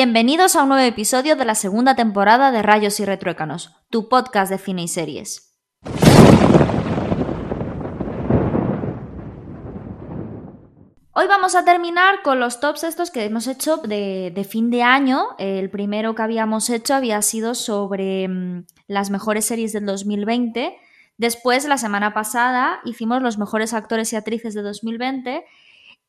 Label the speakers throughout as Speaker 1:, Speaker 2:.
Speaker 1: Bienvenidos a un nuevo episodio de la segunda temporada de Rayos y Retruécanos, tu podcast de cine y series. Hoy vamos a terminar con los tops estos que hemos hecho de, fin de año. El primero que habíamos hecho había sido sobre mm, las mejores series del 2020. Después, la semana pasada, hicimos los mejores actores y actrices de 2020.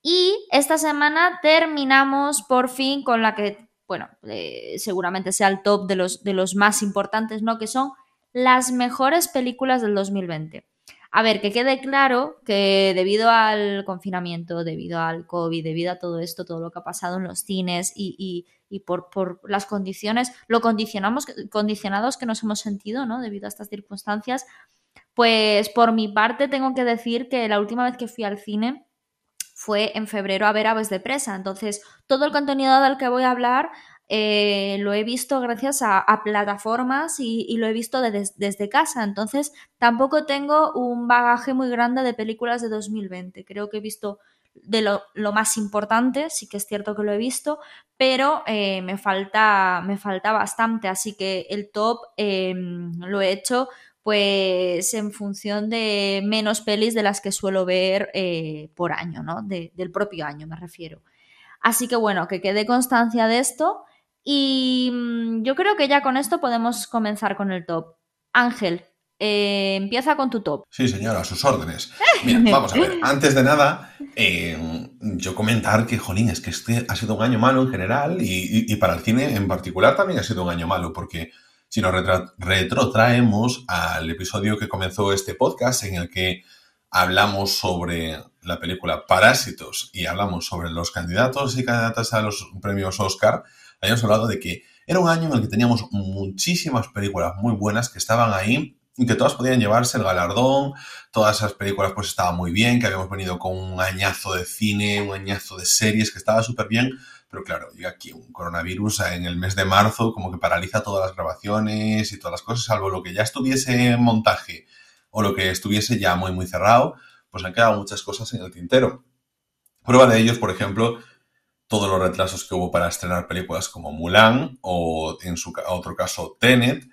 Speaker 1: Y esta semana terminamos por fin con la que, bueno, eh, seguramente sea el top de los, de los más importantes, ¿no? Que son las mejores películas del 2020. A ver, que quede claro que debido al confinamiento, debido al COVID, debido a todo esto, todo lo que ha pasado en los cines y, por, las condiciones, lo condicionamos, condicionados que nos hemos sentido, ¿no? Debido a estas circunstancias, pues por mi parte tengo que decir que la última vez que fui al cine fue en febrero a ver Aves de Presa. Entonces, todo el contenido del que voy a hablar eh, lo he visto gracias a, plataformas y, lo he visto desde casa. Entonces, tampoco tengo un bagaje muy grande de películas de 2020. Creo que he visto de lo, más importante, sí que es cierto que lo he visto, pero eh, me, falta, me falta bastante. Así que el top em, lo he hecho pues en función de menos pelis de las que suelo ver eh, por año, ¿no? del propio año me refiero. Así que bueno, que quede constancia de esto y mm, yo creo que ya con esto podemos comenzar con el top. Ángel, eh, empieza con tu top.
Speaker 2: Sí, señora, a sus órdenes. Mira, vamos a ver, antes de nada, eh, yo comentar que, jolín, es que este ha sido un año malo en general y, para el cine en particular también ha sido un año malo, porque si nos retrotraemos al episodio que comenzó este podcast en el que hablamos sobre la película Parásitos y hablamos sobre los candidatos y candidatas a los premios Oscar, habíamos hablado de que era un año en el que teníamos muchísimas películas muy buenas que estaban ahí y que todas podían llevarse el galardón, todas esas películas pues estaban muy bien, que habíamos venido con un añazo de cine, un añazo de series que estaba súper bien, pero claro, llega aquí un coronavirus en el mes de marzo, como que paraliza todas las grabaciones y todas las cosas, salvo lo que ya estuviese en montaje o lo que estuviese ya muy muy cerrado, pues han quedado muchas cosas en el tintero. Prueba de ellos, por ejemplo, todos los retrasos que hubo para estrenar películas como Mulan o en su otro caso Tenet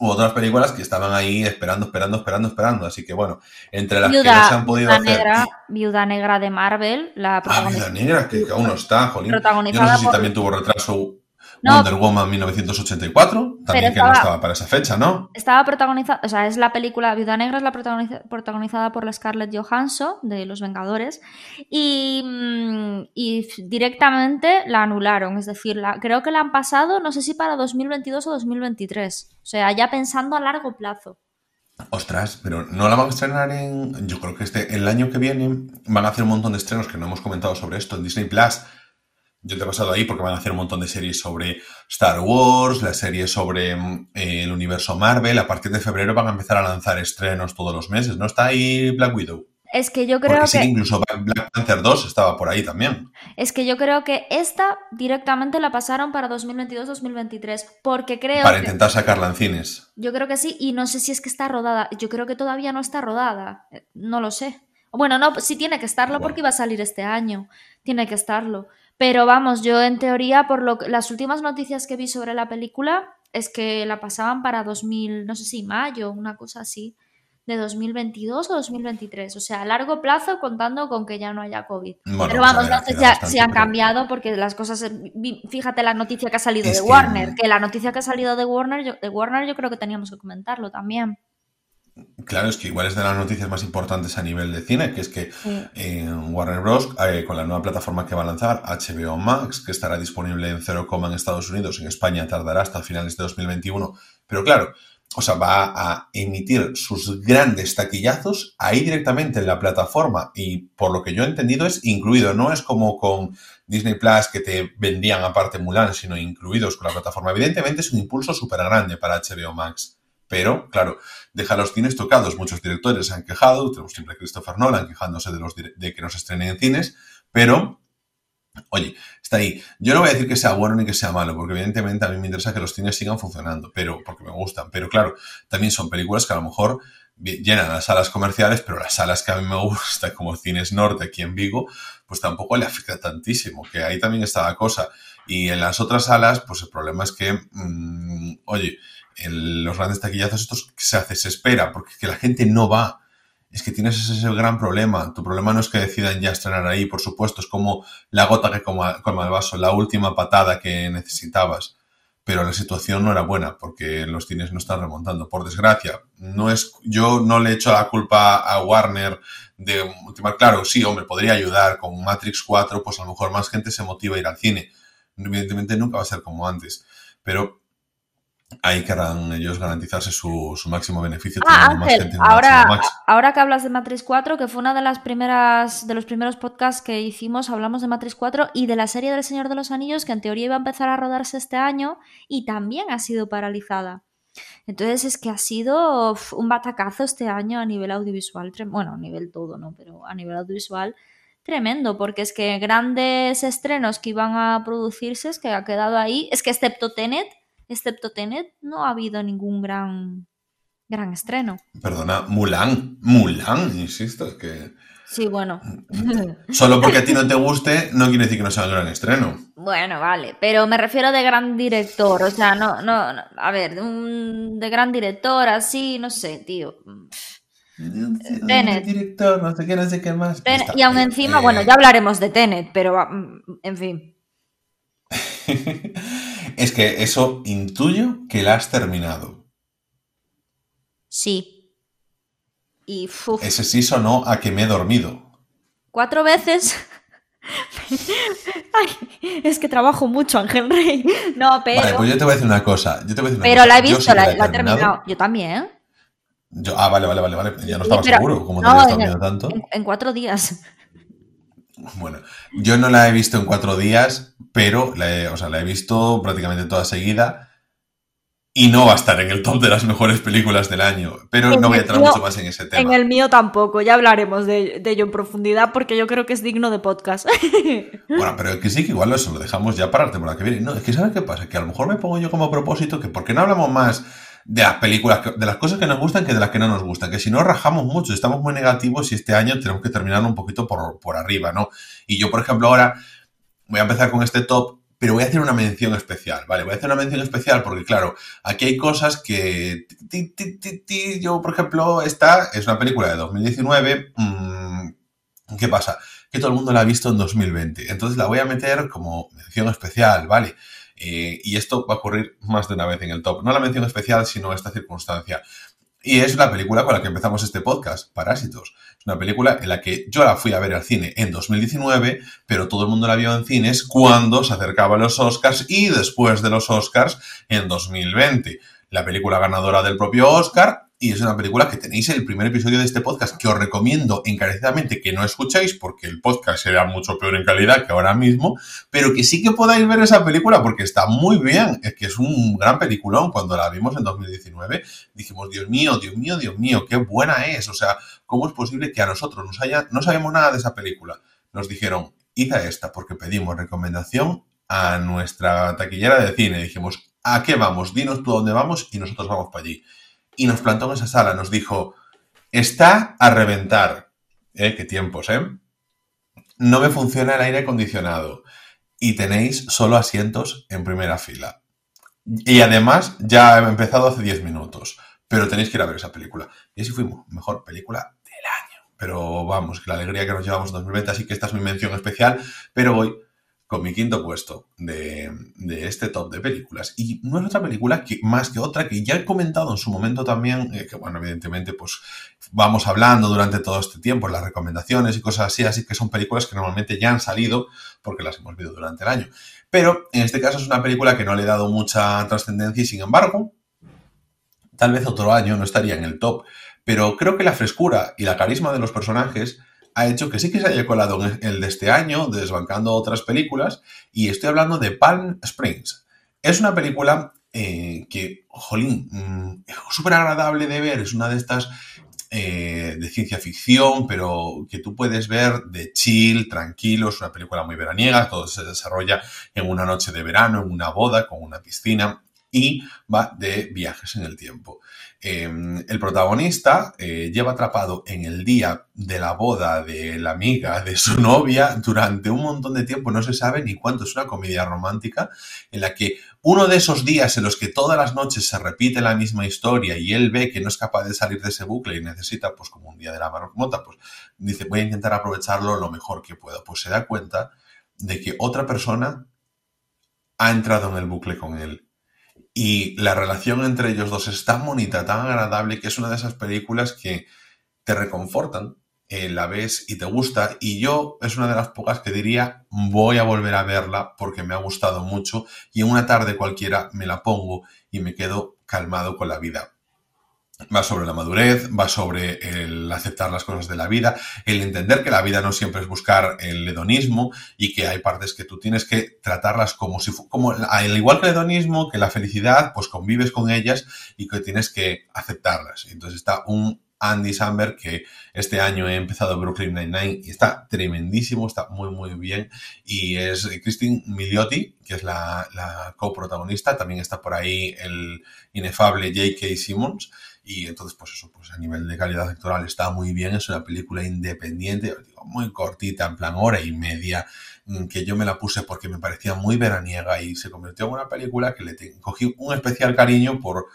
Speaker 2: u otras películas que estaban ahí esperando, esperando, esperando, esperando. Así que bueno, entre las que no se han podido
Speaker 1: hacer. Negra, Viuda Negra de Marvel, la
Speaker 2: protagonista. Ah, Viuda Negra, que, aún no está, jolín. Yo no sé si también tuvo retraso Wonder Woman 1984, también que no estaba para esa fecha, ¿no?
Speaker 1: Estaba protagonizada, o sea, es la película Viuda Negra, es la protagonizada por la Scarlett Johansson de Los Vengadores y, mm, y directamente la anularon, es decir, la, creo que la han pasado, no sé si para 2022 o 2023, o sea, ya pensando a largo plazo.
Speaker 2: Ostras, pero no la van a estrenar en. Yo creo que este, el año que viene van a hacer un montón de estrenos que no hemos comentado sobre esto en Disney Plus yo te he pasado ahí porque van a hacer un montón de series sobre Star Wars, la serie sobre mm, el universo Marvel. A partir de febrero van a empezar a lanzar estrenos todos los meses. ¿No está ahí Black Widow?
Speaker 1: Es que yo creo
Speaker 2: que...
Speaker 1: Sí,
Speaker 2: incluso Black Panther 2 estaba por ahí también.
Speaker 1: Es que yo creo que esta directamente la pasaron para 2022-2023 porque creo
Speaker 2: Para intentar sacarla en cines.
Speaker 1: Yo creo que sí y no sé si es que está rodada. Yo creo que todavía no está rodada. No lo sé. Bueno, no, sí tiene que estarlo porque iba a salir este año. Tiene que estarlo. Pero vamos, yo en teoría, por lo las últimas noticias que vi sobre la película es que la pasaban para 2000, no sé si mayo, una cosa así, de 2022 o 2023. O sea, a largo plazo contando con que ya no haya COVID. Pero vamos, no sé si, han cambiado porque las cosas. Fíjate la noticia que ha salido de Warner, que la noticia que ha salido de Warner, de Warner yo creo que teníamos que comentarlo también.
Speaker 2: Claro, es que igual es de las noticias más importantes a nivel de cine, que es que en Warner Bros., eh, con la nueva plataforma que va a lanzar, HBO Max, que estará disponible en 0, en Estados Unidos, en España tardará hasta finales de 2021, pero claro, o sea, va a emitir sus grandes taquillazos ahí directamente en la plataforma y por lo que yo he entendido es incluido, no es como con Disney Plus que te vendían aparte Mulan, sino incluidos con la plataforma. Evidentemente es un impulso súper grande para HBO Max. Pero, claro, deja los cines tocados. Muchos directores se han quejado, tenemos siempre a Christopher Nolan quejándose de, los, de que no se estrenen en cines, pero, oye, está ahí. Yo no voy a decir que sea bueno ni que sea malo, porque evidentemente a mí me interesa que los cines sigan funcionando, pero porque me gustan. Pero claro, también son películas que a lo mejor llenan las salas comerciales, pero las salas que a mí me gustan, como Cines Norte aquí en Vigo, pues tampoco le afecta tantísimo, que ahí también está la cosa. Y en las otras salas, pues el problema es que, mm, oye, los grandes taquillazos estos se hace, se espera, porque que la gente no va. Es que tienes ese, gran problema. Tu problema no es que decidan ya estrenar ahí, por supuesto, es como la gota que colma, colma el vaso, la última patada que necesitabas pero la situación no era buena porque los cines no están remontando, por desgracia. No es, yo no le echo la culpa a Warner de ultimar, claro, sí, hombre, podría ayudar con Matrix 4, pues a lo mejor más gente se motiva a ir al cine. Evidentemente nunca va a ser como antes, pero ahí querrán ellos garantizarse su, su máximo beneficio.
Speaker 1: Ah, Ángel, ahora, ahora que hablas de Matrix 4, que fue una de las primeras de los primeros podcasts que hicimos, hablamos de Matrix 4 y de la serie del Señor de los Anillos, que en teoría iba a empezar a rodarse este año y también ha sido paralizada. Entonces es que ha sido un batacazo este año a nivel audiovisual, bueno, a nivel todo, ¿no? Pero a nivel audiovisual tremendo, porque es que grandes estrenos que iban a producirse, es que ha quedado ahí, es que excepto Tenet, excepto Tenet, no ha habido ningún gran, gran estreno.
Speaker 2: Perdona, Mulan, Mulan, insisto, es que...
Speaker 1: Sí, bueno.
Speaker 2: Solo porque a ti no te guste, no quiere decir que no sea un gran estreno.
Speaker 1: Bueno, vale, pero me refiero de gran director, o sea, no, no, a ver, de, un, de gran director, así, no sé, tío.
Speaker 2: Tenet. Director, no sé qué, no sé qué más.
Speaker 1: y aún encima, bueno, ya hablaremos de Tenet, pero mm, en fin.
Speaker 2: es que eso intuyo que la has terminado.
Speaker 1: Sí. Y
Speaker 2: Ese sí sonó a que me he dormido.
Speaker 1: ¿Cuatro veces? Ay, es que trabajo mucho, Ángel Rey. No, pero.
Speaker 2: Vale, pues yo te voy a decir una cosa.
Speaker 1: pero la he visto, la, he terminado. Yo también.
Speaker 2: Yo, ah, vale, vale, vale, vale. Ya no estaba seguro, como te había estado tanto.
Speaker 1: en, cuatro días.
Speaker 2: Bueno, yo no la he visto en cuatro días, pero la he, o sea, la he visto prácticamente toda seguida y no va a estar en el top de las mejores películas del año. Pero no voy a entrar mucho más en ese tema.
Speaker 1: En el mío tampoco, ya hablaremos de, ello en profundidad porque yo creo que es digno de podcast.
Speaker 2: Bueno, pero que sí, que igual eso lo dejamos ya para la temporada que viene. No, es que ¿sabes qué pasa? Que a lo mejor me pongo yo como propósito que ¿por qué no hablamos más de las películas, de las cosas que nos gustan que de las que no nos gustan. Que si no rajamos mucho, estamos muy negativos y este año tenemos que terminar un poquito por, por arriba, ¿no? Y yo, por ejemplo, ahora voy a empezar con este top, pero voy a hacer una mención especial, ¿vale? Voy a hacer una mención especial porque, claro, aquí hay cosas que... Yo, por ejemplo, esta es una película de 2019. Mm, ¿Qué pasa? Que todo el mundo la ha visto en 2020. Entonces la voy a meter como mención especial, ¿vale? Eh, y esto va a ocurrir más de una vez en el top. No la mención especial, sino esta circunstancia. Y es la película con la que empezamos este podcast, Parásitos. Es una película en la que yo la fui a ver al cine en 2019, pero todo el mundo la vio en cines cuando se acercaban los Oscars y después de los Oscars en 2020. La película ganadora del propio Oscar y es una película que tenéis en el primer episodio de este podcast que os recomiendo encarecidamente que no escuchéis porque el podcast será mucho peor en calidad que ahora mismo, pero que sí que podáis ver esa película porque está muy bien, es que es un gran peliculón. Cuando la vimos en 2019 dijimos, Dios mío, Dios mío, Dios mío, qué buena es. O sea, ¿cómo es posible que a nosotros nos haya, no sabemos nada de esa película? Nos dijeron, id esta porque pedimos recomendación a nuestra taquillera de cine. Dijimos, ¿a qué vamos? Dinos tú a dónde vamos y nosotros vamos para allí y nos plantó en esa sala, nos dijo, está a reventar. ¿Eh? Qué tiempos, ¿eh? No me funciona el aire acondicionado y tenéis solo asientos en primera fila. Y además ya he empezado hace 10 minutos, pero tenéis que ir a ver esa película. Y así fuimos, mejor película del año. Pero vamos, que la alegría que nos llevamos en 2020, así que esta es mi mención especial, pero hoy con mi quinto puesto de, este top de películas. Y no es otra película que, más que otra que ya he comentado en su momento también, eh, que bueno, evidentemente pues vamos hablando durante todo este tiempo, las recomendaciones y cosas así, así que son películas que normalmente ya han salido porque las hemos visto durante el año. Pero en este caso es una película que no le he dado mucha trascendencia y sin embargo, tal vez otro año no estaría en el top, pero creo que la frescura y la carisma de los personajes ha hecho que sí que se haya colado en el de este año, desbancando otras películas, y estoy hablando de Palm Springs. Es una película eh, que, jolín, mm, es súper agradable de ver, es una de estas eh, de ciencia ficción, pero que tú puedes ver de chill, tranquilo, es una película muy veraniega, todo se desarrolla en una noche de verano, en una boda, con una piscina, y va de viajes en el tiempo. Em, el protagonista eh, lleva atrapado en el día de la boda de la amiga de su novia durante un montón de tiempo, no se sabe ni cuánto, es una comedia romántica en la que uno de esos días en los que todas las noches se repite la misma historia y él ve que no es capaz de salir de ese bucle y necesita pues como un día de la marmota, pues dice voy a intentar aprovecharlo lo mejor que puedo, pues se da cuenta de que otra persona ha entrado en el bucle con él y la relación entre ellos dos es tan bonita, tan agradable, que es una de esas películas que te reconfortan, eh, la ves y te gusta. Y yo es una de las pocas que diría, voy a volver a verla porque me ha gustado mucho y en una tarde cualquiera me la pongo y me quedo calmado con la vida va sobre la madurez, va sobre el aceptar las cosas de la vida, el entender que la vida no siempre es buscar el hedonismo y que hay partes que tú tienes que tratarlas como si, como, al igual que el hedonismo, que la felicidad, pues convives con ellas y que tienes que aceptarlas. Entonces está un Andy Samberg que este año he empezado Brooklyn Nine-Nine y está tremendísimo, está muy muy bien y es Christine Milioti, que es la, la coprotagonista, también está por ahí el inefable J.K. Simmons y entonces, pues eso, pues a nivel de calidad actoral está muy bien. Es una película independiente, muy cortita, en plan hora y media, mm, que yo me la puse porque me parecía muy veraniega y se convirtió en una película que le cogí un especial cariño por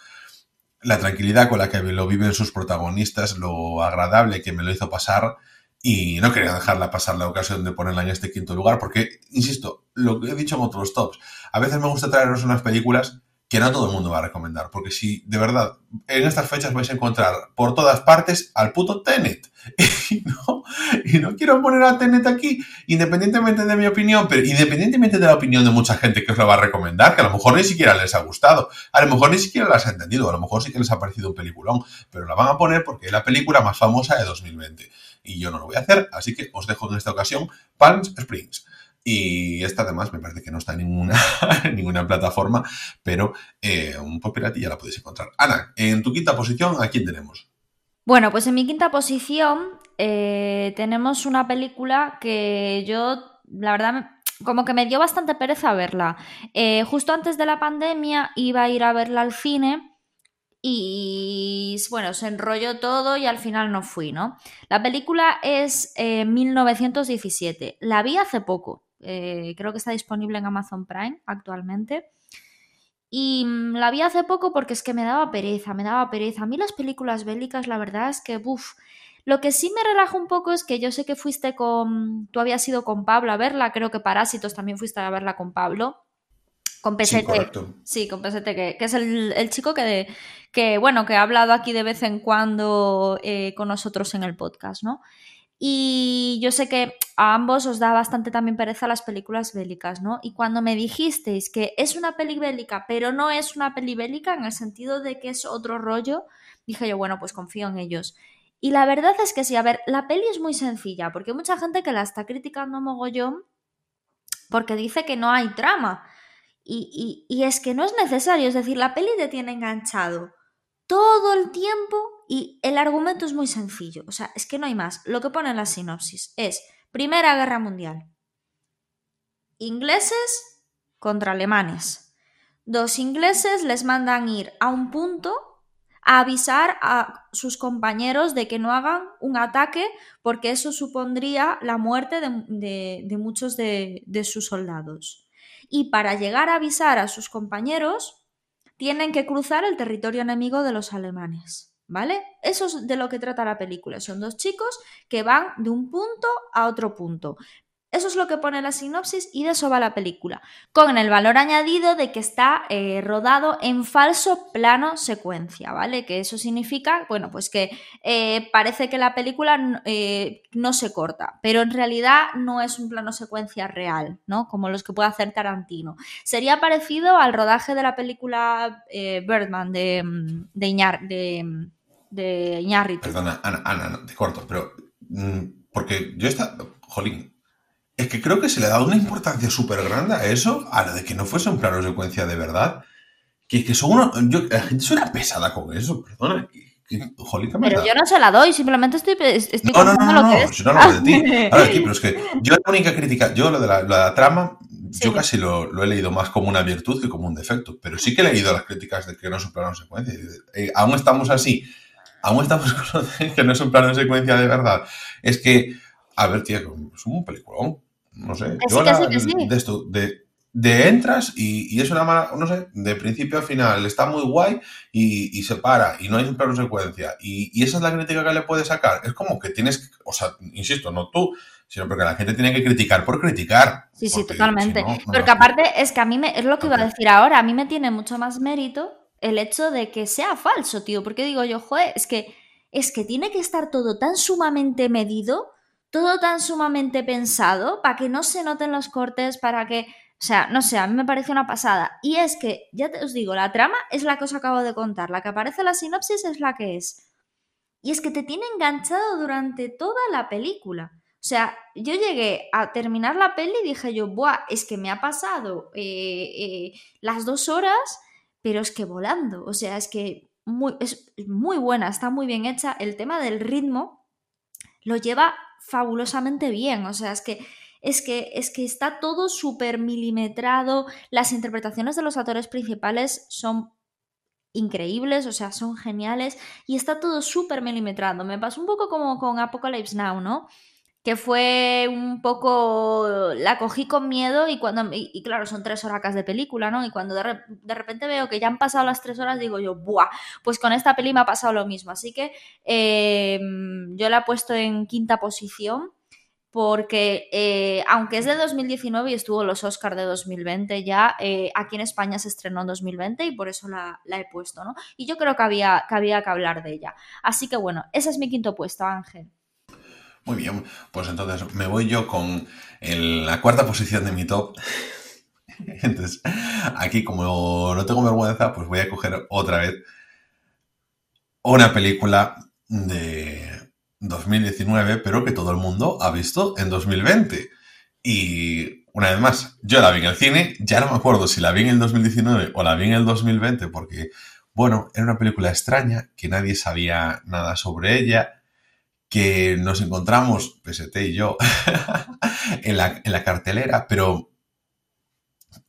Speaker 2: la tranquilidad con la que lo viven sus protagonistas, lo agradable que me lo hizo pasar y no quería dejarla pasar la ocasión de ponerla en este quinto lugar porque, insisto, lo que he dicho en otros tops, a veces me gusta traeros unas películas que no todo el mundo va a recomendar. Porque si de verdad en estas fechas vais a encontrar por todas partes al puto Tenet. Y no, y no quiero poner a Tenet aquí, independientemente de mi opinión, pero independientemente de la opinión de mucha gente que os lo va a recomendar, que a lo mejor ni siquiera les ha gustado, a lo mejor ni siquiera las ha entendido, a lo mejor sí que les ha parecido un peliculón, pero la van a poner porque es la película más famosa de 2020. Y yo no lo voy a hacer, así que os dejo en esta ocasión Palm Springs. Y esta además me parece que no está en ninguna, ninguna plataforma, pero eh, un poco ya la podéis encontrar. Ana, en tu quinta posición, ¿a quién tenemos?
Speaker 1: Bueno, pues en mi quinta posición eh, tenemos una película que yo, la verdad, como que me dio bastante pereza verla. Eh, justo antes de la pandemia iba a ir a verla al cine y bueno, se enrolló todo y al final no fui, ¿no? La película es 1917. La vi hace poco. Eh, creo que está disponible en Amazon Prime actualmente. Y mm, la vi hace poco porque es que me daba pereza, me daba pereza. A mí las películas bélicas, la verdad es que, uff, lo que sí me relaja un poco es que yo sé que fuiste con, tú habías ido con Pablo a verla, creo que Parásitos también fuiste a verla con Pablo. Con Pesete. Sí, con Pesete, que, es el, chico que, que, bueno, que ha hablado aquí de vez en cuando eh, con nosotros en el podcast, ¿no? Y yo sé que a ambos os da bastante también pereza las películas bélicas, ¿no? Y cuando me dijisteis que es una peli bélica, pero no es una peli bélica en el sentido de que es otro rollo, dije yo, bueno, pues confío en ellos. Y la verdad es que sí, a ver, la peli es muy sencilla, porque hay mucha gente que la está criticando mogollón porque dice que no hay trama. Y, y, y es que no es necesario, es decir, la peli te tiene enganchado todo el tiempo y el argumento es muy sencillo, o sea, es que no hay más. Lo que pone en la sinopsis es Primera Guerra Mundial. Ingleses contra alemanes. Dos ingleses les mandan ir a un punto a avisar a sus compañeros de que no hagan un ataque porque eso supondría la muerte de, muchos de, de sus soldados. Y para llegar a avisar a sus compañeros, tienen que cruzar el territorio enemigo de los alemanes. ¿Vale? Eso es de lo que trata la película. Son dos chicos que van de un punto a otro punto. Eso es lo que pone la sinopsis y de eso va la película, con el valor añadido de que está eh, rodado en falso plano secuencia, ¿vale? Que eso significa, bueno, pues que eh, parece que la película eh, no se corta, pero en realidad no es un plano secuencia real, ¿no? Como los que puede hacer Tarantino. Sería parecido al rodaje de la película Birdman de, de,
Speaker 2: Perdona, Ana, te corto, pero... Mm, porque yo está... Jolín, es que creo que se le ha dado una importancia súper grande a eso, a lo de que no fuese un plano secuencia de verdad. Que, que son una, yo, la gente suena pesada con eso, perdona.
Speaker 1: pero yo no se la doy, simplemente estoy, estoy
Speaker 2: no, no, no, no, lo que es. no, no, de ti. Pero es que yo la única crítica, yo lo de la, la trama, yo casi lo, he leído más como una virtud que como un defecto, pero sí que he leído las críticas de que no es un plano secuencia. Eh, aún estamos así, aún estamos con que no es un plano secuencia de verdad. Es que, a ver, tío, es un peliculón. No sé, yo de esto, de, de entras y, es una mala, no sé, de principio a final está muy guay y, se para y no hay un plano secuencia y, esa es la crítica que le puedes sacar. Es como que tienes, o sea, insisto, no tú, sino porque la gente tiene que criticar por criticar.
Speaker 1: Sí, sí, totalmente. porque aparte es que a mí me, es lo que iba a decir ahora, a mí me tiene mucho más mérito el hecho de que sea falso, tío, porque digo yo, joder, es que, es que tiene que estar todo tan sumamente medido, todo tan sumamente pensado, para que no se noten los cortes, para que o sea, no sé, a mí me parece una pasada. Y es que, ya te os digo, la trama es la que os acabo de contar. La que aparece en la sinopsis es la que es. Y es que te tiene enganchado durante toda la película. O sea, yo llegué a terminar la peli y dije yo, ¡buah! Es que me ha pasado eh, eh, las dos horas, pero es que volando. O sea, es que muy, es muy buena, está muy bien hecha. El tema del ritmo lo lleva fabulosamente bien. O sea, es que es que, es que está todo súper milimetrado, las interpretaciones de los actores principales son increíbles, o sea, son geniales y está todo súper milimetrado. Me pasó un poco como con Apocalypse Now, ¿no? Que fue un poco. La cogí con miedo y cuando. Y, claro, son tres horas de película, ¿no? Y cuando de, repente veo que ya han pasado las tres horas, digo yo, ¡buah! Pues con esta peli me ha pasado lo mismo. Así que eh, yo la he puesto en quinta posición porque eh, aunque es de 2019 y estuvo los Oscars de 2020 ya, eh, aquí en España se estrenó en 2020 y por eso la, he puesto, ¿no? Y yo creo que había, que había que hablar de ella. Así que bueno, ese es mi quinto puesto, Ángel.
Speaker 2: Muy bien, pues entonces me voy yo con la cuarta posición de mi top. Entonces, aquí como no tengo vergüenza, pues voy a coger otra vez una película de 2019, pero que todo el mundo ha visto en 2020. Y una vez más, yo la vi en el cine, ya no me acuerdo si la vi en el 2019 o la vi en el 2020, porque, bueno, era una película extraña, que nadie sabía nada sobre ella, que nos encontramos, PST y yo, en, la, en la cartelera, pero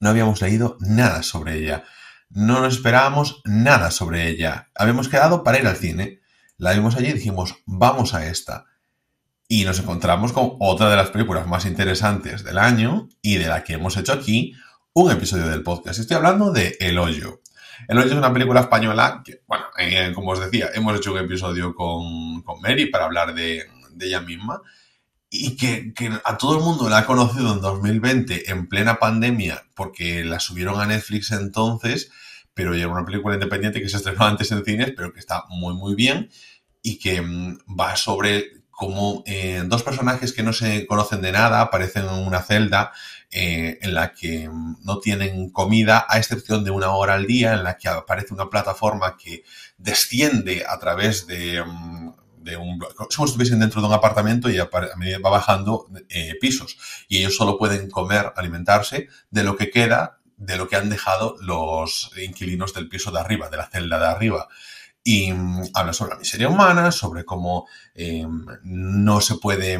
Speaker 2: no habíamos leído nada sobre ella. No nos esperábamos nada sobre ella. Habíamos quedado para ir al cine la vimos allí y dijimos, vamos a esta. Y nos encontramos con otra de las películas más interesantes del año y de la que hemos hecho aquí un episodio del podcast. Estoy hablando de El Hoyo. El Hoyo es una película española que, bueno, eh, como os decía, hemos hecho un episodio con, con Mary para hablar de, ella misma y que, que, a todo el mundo la ha conocido en 2020 en plena pandemia porque la subieron a Netflix entonces pero ya una película independiente que se estrenó antes en cines, pero que está muy, muy bien y que mm, va sobre cómo eh, dos personajes que no se conocen de nada aparecen en una celda eh, en la que mm, no tienen comida, a excepción de una hora al día, en la que aparece una plataforma que desciende a través de, mm, de un... como si estuviesen dentro de un apartamento y va bajando eh, pisos. Y ellos solo pueden comer, alimentarse de lo que queda de lo que han dejado los inquilinos del piso de arriba, de la celda de arriba. Y mm, habla sobre la miseria humana, sobre cómo em, no se puede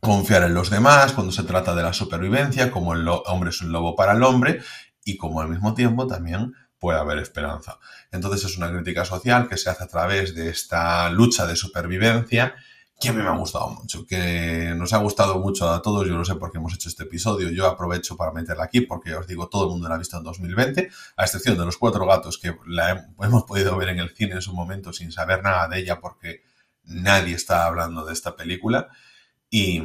Speaker 2: confiar en los demás cuando se trata de la supervivencia, como el hombre es un lobo para el hombre y como al mismo tiempo también puede haber esperanza. Entonces es una crítica social que se hace a través de esta lucha de supervivencia que a mí me ha gustado mucho, que nos ha gustado mucho a todos, yo no sé por qué hemos hecho este episodio, yo aprovecho para meterla aquí porque os digo, todo el mundo la ha visto en 2020, a excepción de los cuatro gatos que la hemos podido ver en el cine en su momento sin saber nada de ella porque nadie está hablando de esta película y,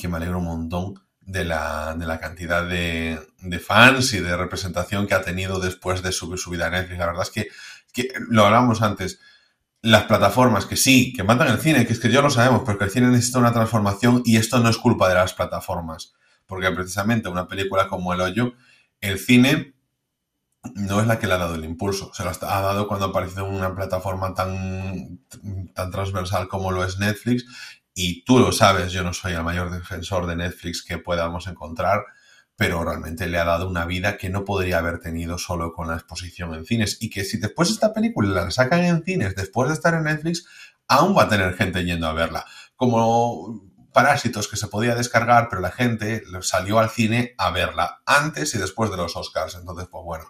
Speaker 2: que me alegro un montón de la, de la cantidad de, de, fans y de representación que ha tenido después de su, su vida a Netflix. La verdad es que, que lo hablamos antes, las plataformas, que sí, que matan el cine, que es que ya lo sabemos, pero que el cine necesita una transformación y esto no es culpa de las plataformas. Porque precisamente una película como El Hoyo, el cine no es la que le ha dado el impulso. Se lo ha dado cuando aparece en una plataforma tan, tan transversal como lo es Netflix. Y tú lo sabes, yo no soy el mayor defensor de Netflix que podamos encontrar pero realmente le ha dado una vida que no podría haber tenido solo con la exposición en cines. Y que si después esta película la sacan en cines, después de estar en Netflix, aún va a tener gente yendo a verla. Como Parásitos que se podía descargar, pero la gente salió al cine a verla antes y después de los Oscars. Entonces, pues bueno,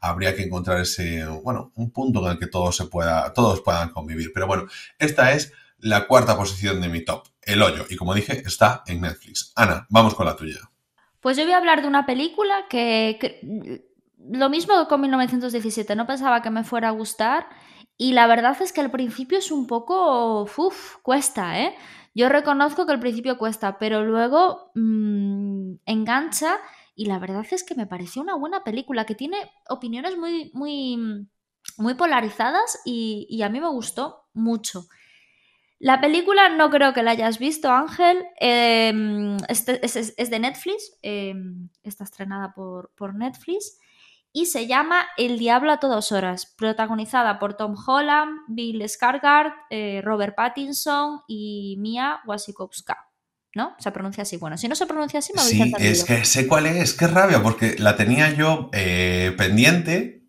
Speaker 2: habría que encontrar ese, bueno, un punto en el que todos se pueda, todos puedan convivir. Pero bueno, esta es la cuarta posición de mi top, El Hoyo. Y como dije, está en Netflix. Ana, vamos con la tuya.
Speaker 1: Pues yo voy a hablar de una película que, lo mismo que con 1917, no pensaba que me fuera a gustar. Y la verdad es que al principio es un poco, uff, cuesta, ¿eh? Yo reconozco que al principio cuesta, pero luego mmm, engancha y la verdad es que me pareció una buena película que tiene opiniones muy, muy, muy polarizadas y, a mí me gustó mucho. La película no creo que la hayas visto, Ángel. Em, este, es, de Netflix. Em, está estrenada por, por, Netflix. Y se llama El Diablo a todas horas. Protagonizada por Tom Holland, Bill Skarsgård, eh, Robert Pattinson y Mia Wasikowska. ¿no? Se pronuncia así. Bueno, si no se pronuncia así, me
Speaker 2: habéis Sí, es que sé cuál es, qué rabia, porque la tenía yo eh, pendiente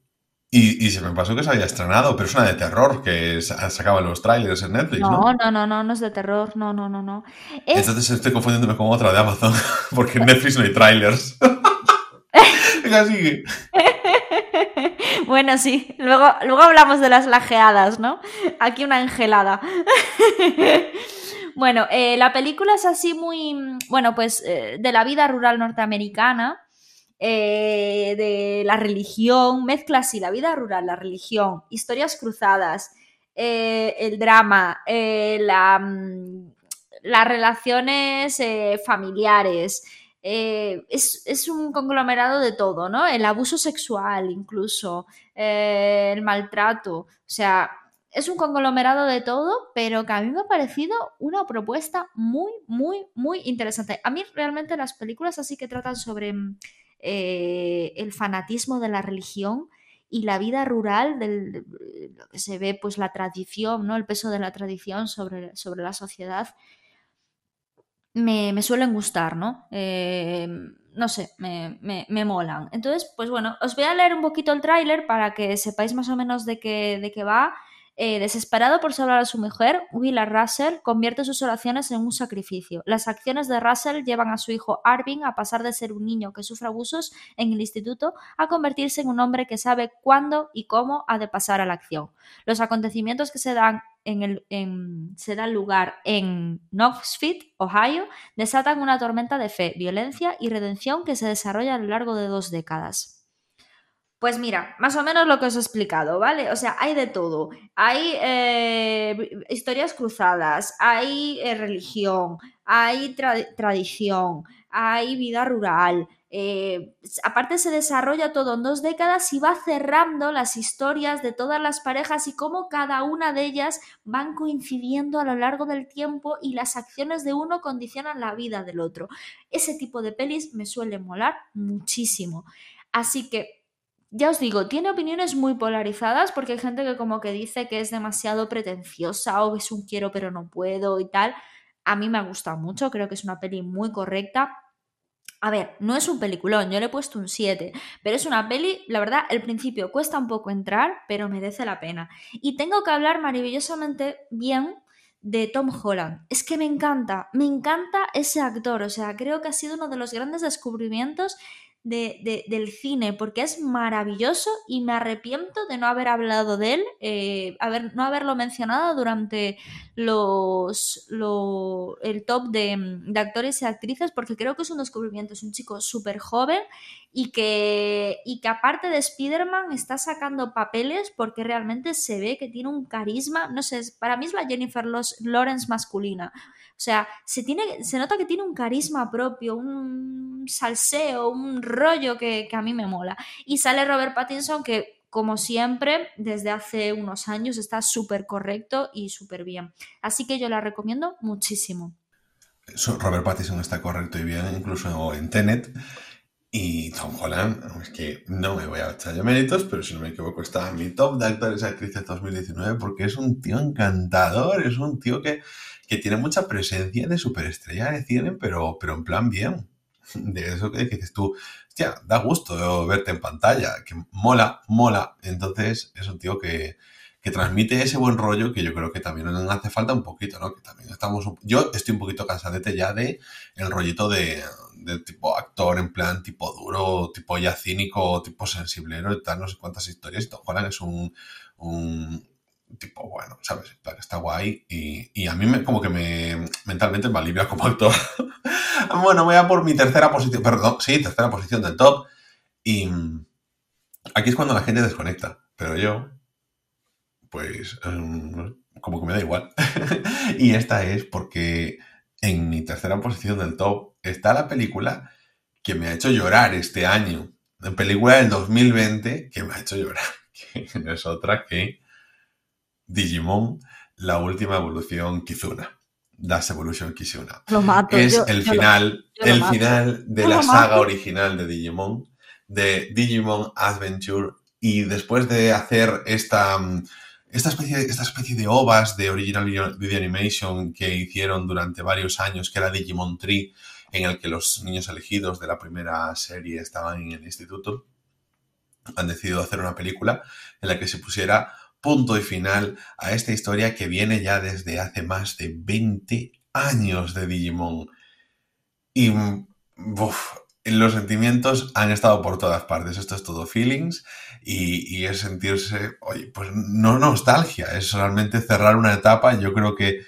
Speaker 2: y, se me pasó que se había estrenado, pero es una de terror que sacaban los trailers en Netflix, ¿no?
Speaker 1: No, no, no, no, no es de terror, no, no, no, no.
Speaker 2: Entonces estoy confundiéndome con otra de Amazon, porque en Netflix no hay trailers.
Speaker 1: Bueno, sí, luego, luego hablamos de las lajeadas, ¿no? Aquí una engelada. Bueno, eh, la película es así muy, mm, bueno, pues eh, de la vida rural norteamericana, eh, de la religión, mezcla así la vida rural, la religión, historias cruzadas, el drama, la, mm, las relaciones familiares. Es, es, un conglomerado de todo, ¿no? El abuso sexual, incluso, el maltrato. O sea, es un conglomerado de todo, pero que a mí me ha parecido una propuesta muy, muy, muy interesante. A mí realmente las películas así que tratan sobre mm, eh, el fanatismo de la religión y la vida rural, del, que se ve, pues la tradición, ¿no? El peso de la tradición sobre, sobre la sociedad, me, suelen gustar, ¿no? Eh, no sé, me, me, molan. Entonces, pues bueno, os voy a leer un poquito el tráiler para que sepáis más o menos de qué, de qué va eh, desesperado por salvar a su mujer, Willa Russell convierte sus oraciones en un sacrificio. Las acciones de Russell llevan a su hijo Arvin a pasar de ser un niño que sufre abusos en el instituto a convertirse en un hombre que sabe cuándo y cómo ha de pasar a la acción. Los acontecimientos que se dan en el, se dan lugar en Knoxville, Ohio, desatan una tormenta de fe, violencia y redención que se desarrolla a lo largo de dos décadas. Pues mira, más o menos lo que os he explicado, ¿vale? O sea, hay de todo. Hay eh, historias cruzadas, hay eh, religión, hay tradición, hay vida rural. Eh, aparte se desarrolla todo en dos décadas y va cerrando las historias de todas las parejas y cómo cada una de ellas van coincidiendo a lo largo del tiempo y las acciones de uno condicionan la vida del otro. Ese tipo de pelis me suele molar muchísimo. Así que ya os digo, tiene opiniones muy polarizadas porque hay gente que como que dice que es demasiado pretenciosa o es un quiero pero no puedo y tal. A mí me ha gustado mucho, creo que es una peli muy correcta. A ver, no es un peliculón, yo le he puesto un 7, pero es una peli, la verdad, el principio cuesta un poco entrar, pero merece la pena. Y tengo que hablar maravillosamente bien de Tom Holland. Es que me encanta, me encanta ese actor, o sea, creo que ha sido uno de los grandes descubrimientos del cine porque es maravilloso y me arrepiento de no haber hablado de él, eh, haber, no haberlo mencionado durante los, el top de, de, actores y actrices porque creo que es un descubrimiento, es un chico súper joven y que, y que aparte de Spider-Man está sacando papeles porque realmente se ve que tiene un carisma, no sé, para mí es la Jennifer Lawrence masculina. O sea, se, tiene, se nota que tiene un carisma propio, un salseo, un rollo que, a mí me mola. Y sale Robert Pattinson que como siempre, desde hace unos años está súper correcto y súper bien. Así que yo la recomiendo muchísimo.
Speaker 2: Robert Pattinson está correcto y bien, incluso en Tenet. Y Tom Holland, es que no me voy a echar yo méritos, pero si no me equivoco, está en mi top de actores y actrices 2019 porque es un tío encantador, es un tío que que tiene mucha presencia de superestrella de cine, pero, pero en plan bien. De eso que dices tú, hostia, da gusto verte en pantalla, que mola, mola. Entonces es un tío que, que transmite ese buen rollo que yo creo que también hace falta un poquito, ¿no? También estamos, yo estoy un poquito cansadete ya de el rollito de, de tipo actor en plan tipo duro, tipo ya cínico, tipo sensible, ¿no? Y tal, no sé cuántas historias. Y Tom Holland es un, tipo, bueno, ¿sabes? Está guay y, y a mí me, como que me mentalmente me alivia como actor. bueno, voy a por mi tercera posición, perdón, sí, tercera posición del top. Y aquí es cuando la gente desconecta, pero yo, pues, um, como que me da igual. y esta es porque en mi tercera posición del top está la película que me ha hecho llorar este año. La película del 2020 que me ha hecho llorar. Que no es otra que Digimon, la última evolución Kizuna. Das Evolution Kizuna.
Speaker 1: Lo mato.
Speaker 2: Es
Speaker 1: yo-
Speaker 2: el
Speaker 1: yo
Speaker 2: final,
Speaker 1: lo
Speaker 2: el final de
Speaker 1: Yo
Speaker 2: la saga original de Digimon, de Digimon Adventure. Y después de hacer esta, mm, esta, especie, esta especie de ovas de Original Video, Animation que hicieron durante varios años, que era Digimon Tree, en el que los niños elegidos de la primera serie estaban en el instituto, han decidido hacer una película en la que se pusiera punto y final a esta historia que viene ya desde hace más de 20 años de Digimon. Y los sentimientos han estado por todas partes. Esto es todo feelings y, y es sentirse, oye, pues no nostalgia, es realmente cerrar una etapa. Yo creo que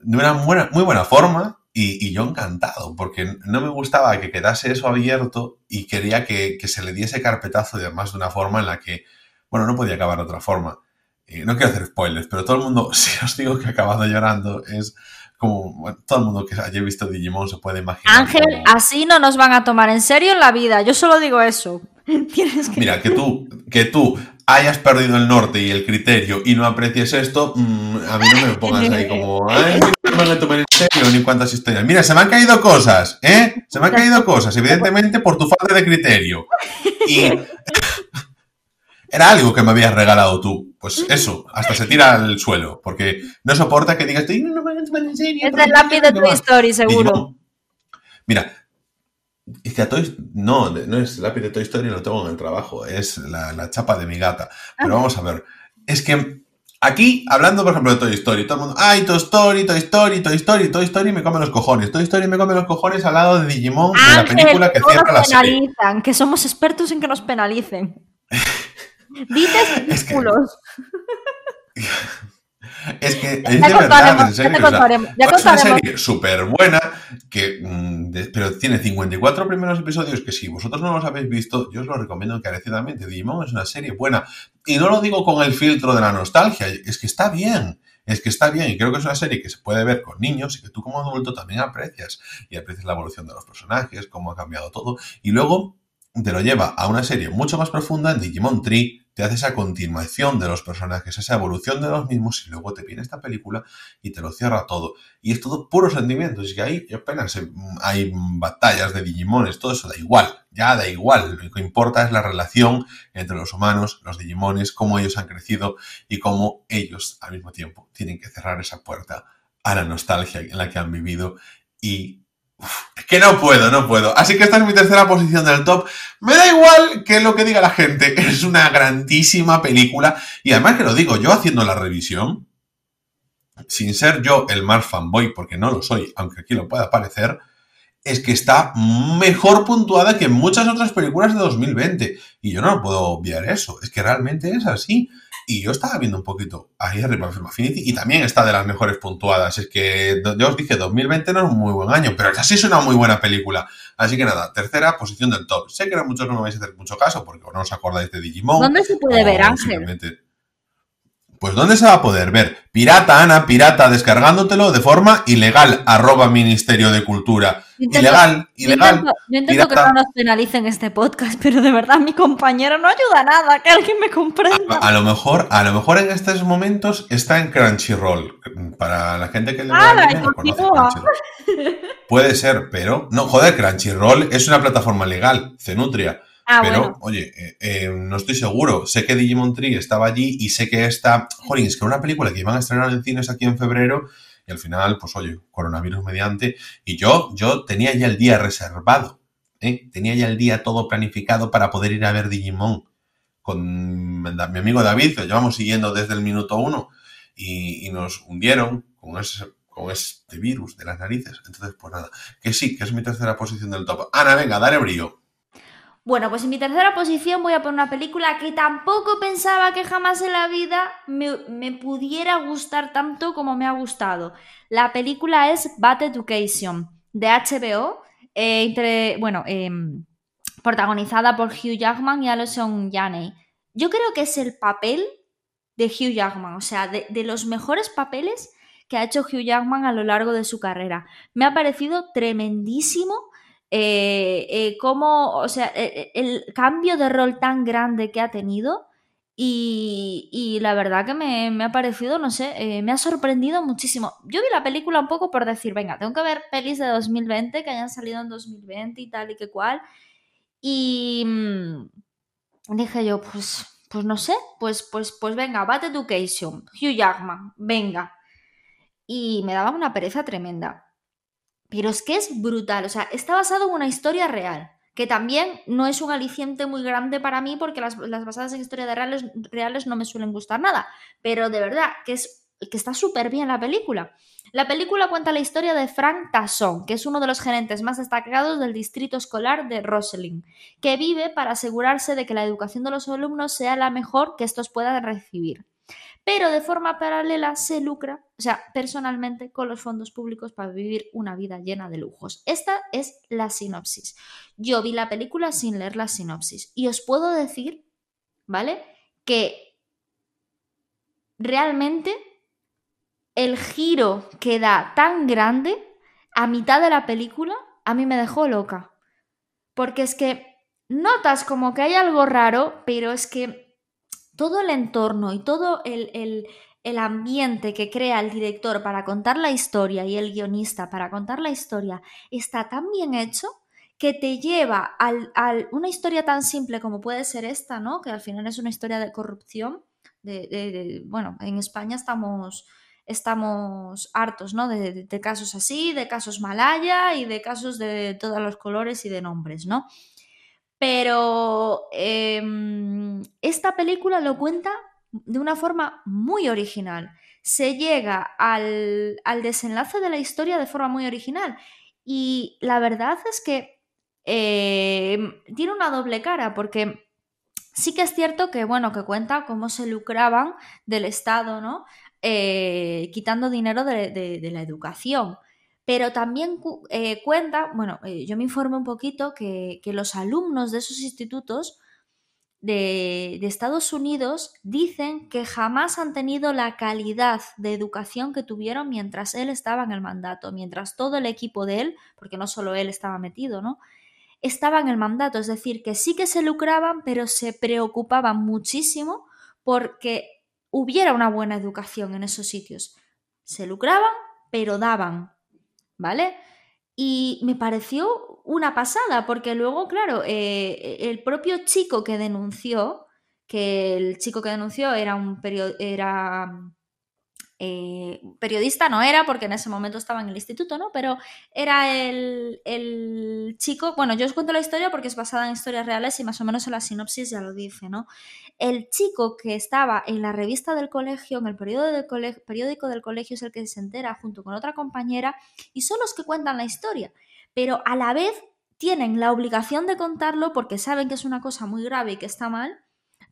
Speaker 2: de una buena, muy buena forma y, y yo encantado, porque no me gustaba que quedase eso abierto y quería que, que se le diese carpetazo y además de una forma en la que, bueno, no podía acabar de otra forma. Eh, no quiero hacer spoilers, pero todo el mundo, si os digo que ha acabado llorando, es como, bueno, todo el mundo que haya visto Digimon se puede imaginar.
Speaker 1: Ángel,
Speaker 2: como-
Speaker 1: así no nos van a tomar en serio en la vida. Yo solo digo eso. Tienes que.
Speaker 2: Mira, que tú, que tú hayas perdido el norte y el criterio y no aprecies esto, mm, a mí no me pongas ahí como, ay, no me tomar en serio ni cuántas historias. Mira, se me han caído cosas, ¿eh? Se me han caído cosas, evidentemente por tu falta de criterio. Y era algo que me habías regalado tú. Pues eso, hasta se tira al suelo, porque no soporta que digas, "Ay, no, no me en serio.
Speaker 1: Es el lápiz de Toy Story, seguro.
Speaker 2: Mira, es que a Toy, no, no es lápiz de Toy Story, lo tengo en el trabajo, es la, la chapa de mi gata. Pero vamos a ver, es que aquí, hablando por ejemplo de Toy Story, todo el mundo, ay, Toy Story, Toy Story, Toy Story, Toy Story me come los cojones. Toy Story me come los cojones al lado de Digimon, de la película que cierra la serie.
Speaker 1: penalizan, que somos expertos en que nos penalicen. Dices
Speaker 2: Es que-. Es que es
Speaker 1: Ya
Speaker 2: de verdad, en
Speaker 1: ya
Speaker 2: serio. o sea, es una serie súper buena, que, mm, pero tiene 54 primeros episodios que si vosotros no los habéis visto, yo os lo recomiendo encarecidamente. Digimon es una serie buena. Y no lo digo con el filtro de la nostalgia, es que está bien. Es que está bien y creo que es una serie que se puede ver con niños y que tú como adulto también aprecias. Y aprecias la evolución de los personajes, cómo ha cambiado todo. Y luego te lo lleva a una serie mucho más profunda en Digimon Tree, te hace esa continuación de los personajes, esa evolución de los mismos y luego te viene esta película y te lo cierra todo. Y es todo puro sentimiento, es que ahí apenas hay batallas de Digimones, todo eso da igual, ya da igual, lo que importa es la relación entre los humanos, los Digimones, cómo ellos han crecido y cómo ellos al mismo tiempo tienen que cerrar esa puerta a la nostalgia en la que han vivido y es que no puedo, no puedo. Así que esta es mi tercera posición del top. Me da igual que lo que diga la gente. Es una grandísima película. Y además que lo digo yo haciendo la revisión, sin ser yo el más fanboy, porque no lo soy, aunque aquí lo pueda parecer, es que está mejor puntuada que muchas otras películas de 2020. Y yo no puedo obviar eso. Es que realmente es así. Y yo estaba viendo un poquito ahí arriba Film Affinity y también está de las mejores puntuadas. Es que yo os dije, 2020 no es un muy buen año, pero esa sí es una muy buena película. Así que nada, tercera posición del top. Sé que a muchos no me vais a hacer mucho caso porque no os acordáis de Digimon.
Speaker 1: ¿Dónde se puede ver, Ángel?
Speaker 2: Pues ¿dónde se va a poder ver? Pirata, Ana, pirata, descargándotelo de forma ilegal, arroba Ministerio de Cultura.
Speaker 1: Intento-
Speaker 2: Ilegal,
Speaker 1: Yo
Speaker 2: ilegal.
Speaker 1: intento, yo intento que no nos penalicen este podcast, pero de verdad mi compañero no ayuda a nada, que alguien me comprenda.
Speaker 2: A lo mejor, a lo mejor en estos momentos está en Crunchyroll. Para la gente que le. Crunchyroll. Puede ser, pero no, joder, Crunchyroll es una plataforma legal, Cenutria.
Speaker 1: Ah,
Speaker 2: pero,
Speaker 1: bueno.
Speaker 2: oye, eh, eh, no estoy seguro. Sé que Digimon Tree estaba allí y sé que esta. Joder, es que una película que iban a estrenar en cines aquí en febrero y al final, pues oye, coronavirus mediante. Y yo, yo tenía ya el día reservado. ¿eh? Tenía ya el día todo planificado para poder ir a ver Digimon. con mi amigo David, que llevamos siguiendo desde el minuto uno, y, nos hundieron con ese, con este virus de las narices. Entonces, pues nada, que sí, que es mi tercera posición del top. Ana, venga, dale brillo.
Speaker 1: Bueno, pues en mi tercera posición voy a poner una película que tampoco pensaba que jamás en la vida me, pudiera gustar tanto como me ha gustado. La película es Bad Education de HBO, eh, entre, bueno, em, protagonizada por Hugh Jackman y Alison Janney. Yo creo que es el papel de Hugh Jackman, o sea, de los mejores papeles que ha hecho Hugh Jackman a lo largo de su carrera. Me ha parecido tremendísimo eh, eh, cómo, o sea, eh, el cambio de rol tan grande que ha tenido y, la verdad que me, ha parecido, no sé, me ha sorprendido muchísimo. Yo vi la película un poco por decir, venga, tengo que ver pelis de 2020 que hayan salido en 2020 y tal y que cual. Y mm, dije yo, pues, pues no sé, pues, pues, pues venga, Bad Education, Hugh Jackman, venga. Y me daba una pereza tremenda. Pero es que es brutal, o sea, está basado en una historia real, que también no es un aliciente muy grande para mí porque las, basadas en historias reales, reales no me suelen gustar nada, pero de verdad que, es, que está súper bien la película. La película cuenta la historia de Frank Tasson, que es uno de los gerentes más destacados del distrito escolar de Roslyn, que vive para asegurarse de que la educación de los alumnos sea la mejor que estos puedan recibir pero de forma paralela se lucra, o sea, personalmente con los fondos públicos para vivir una vida llena de lujos. Esta es la sinopsis. Yo vi la película sin leer la sinopsis y os puedo decir, ¿vale? Que realmente el giro que da tan grande a mitad de la película a mí me dejó loca. Porque es que notas como que hay algo raro, pero es que todo el entorno y todo el, ambiente que crea el director para contar la historia y el guionista para contar la historia está tan bien hecho que te lleva a una historia tan simple como puede ser esta, ¿no? Que al final es una historia de corrupción. Bueno, en España estamos, hartos, ¿no? De, de, casos así, de casos malaya y de casos de todos los colores y de nombres, ¿no? Pero em, esta película lo cuenta de una forma muy original. Se llega al, desenlace de la historia de forma muy original. Y la verdad es que em, tiene una doble cara, porque sí que es cierto que, bueno, que cuenta cómo se lucraban del Estado, ¿no? Eh, quitando dinero de la educación. Pero también eh, cuenta, bueno, eh, yo me informé un poquito que, los alumnos de esos institutos de, Estados Unidos dicen que jamás han tenido la calidad de educación que tuvieron mientras él estaba en el mandato, mientras todo el equipo de él, porque no solo él estaba metido, ¿no? Estaba en el mandato, es decir, que sí que se lucraban, pero se preocupaban muchísimo porque hubiera una buena educación en esos sitios. Se lucraban, pero daban, ¿vale? Y me pareció una pasada, porque luego, claro, eh, el propio chico que denunció, que el chico que denunció era un era eh, periodista no era, porque en ese momento estaba en el instituto, ¿no? Pero era el, el, chico, bueno, yo os cuento la historia porque es basada en historias reales y más o menos en la sinopsis ya lo dice, ¿no? El chico que estaba en la revista del colegio, en el periódico del colegio, es el que se entera junto con otra compañera y son los que cuentan la historia, pero a la vez tienen la obligación de contarlo porque saben que es una cosa muy grave y que está mal,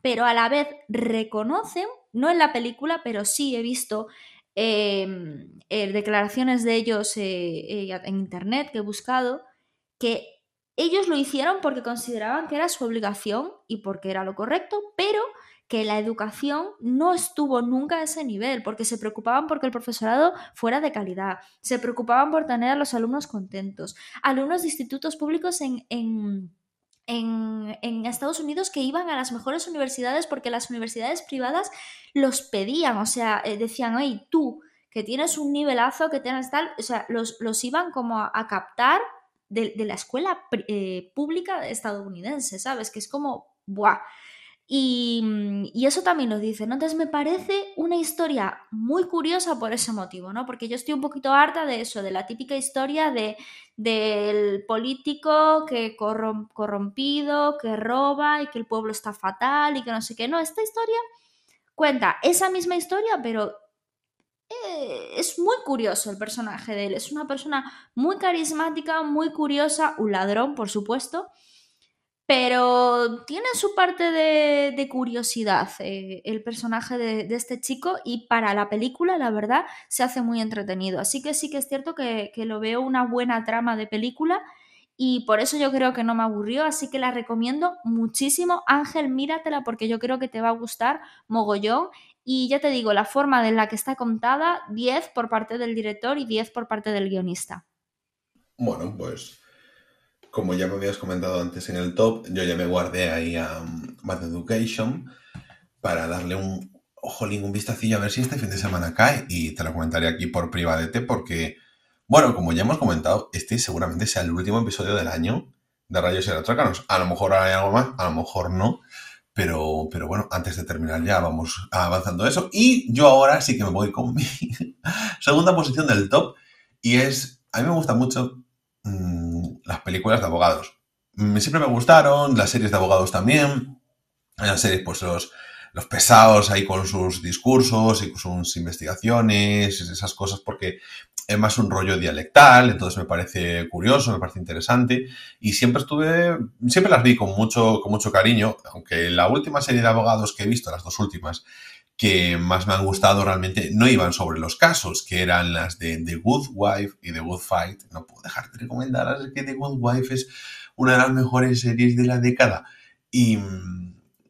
Speaker 1: pero a la vez reconocen no en la película, pero sí he visto em, eh, declaraciones de ellos eh, eh, en internet que he buscado, que ellos lo hicieron porque consideraban que era su obligación y porque era lo correcto, pero que la educación no estuvo nunca a ese nivel, porque se preocupaban porque el profesorado fuera de calidad, se preocupaban por tener a los alumnos contentos, alumnos de institutos públicos en en, Estados Unidos que iban a las mejores universidades porque las universidades privadas los pedían, o sea, eh, decían, oye, tú que tienes un nivelazo, que tienes tal, o sea, los, los iban como a, captar de, la escuela eh, pública estadounidense, ¿sabes? Que es como, ¡buah! Y, y, eso también lo dice, ¿no? Entonces me parece una historia muy curiosa por ese motivo, ¿no? Porque yo estoy un poquito harta de eso, de la típica historia de, del político que corrompido, que roba y que el pueblo está fatal y que no sé qué. No, esta historia cuenta esa misma historia, pero eh, es muy curioso el personaje de él. Es una persona muy carismática, muy curiosa, un ladrón, por supuesto, pero tiene su parte de, curiosidad eh, el personaje de, este chico y para la película, la verdad, se hace muy entretenido. Así que sí que es cierto que, que lo veo una buena trama de película y por eso yo creo que no me aburrió, así que la recomiendo muchísimo. Ángel, míratela porque yo creo que te va a gustar mogollón. Y ya te digo, la forma en la que está contada, 10 por parte del director y 10 por parte del guionista.
Speaker 2: Bueno, pues como ya me habías comentado antes en el top, yo ya me guardé ahí a Bad Education para darle un ojolín, un vistacillo a ver si este fin de semana cae y te lo comentaré aquí por privadete porque, bueno, como ya hemos comentado, este seguramente sea el último episodio del año de Rayos y Retrócanos. A lo mejor hay algo más, a lo mejor no, pero, pero bueno, antes de terminar ya vamos avanzando eso. Y yo ahora sí que me voy con mi segunda posición del top. Y es, a mí me gustan mucho mmm, las películas de abogados. Mm, siempre me gustaron, las series de abogados también. Las series, pues los, los pesados ahí con sus discursos y sus investigaciones, esas cosas, porque es más un rollo dialectal, entonces me parece curioso, me parece interesante y siempre estuve, siempre las vi con mucho, con mucho cariño, aunque la última serie de abogados que he visto, las dos últimas, que más me han gustado realmente no iban sobre los casos, que eran las de The Good Wife y The Good Fight. No puedo dejar de recomendar que The Good Wife es una de las mejores series de la década y...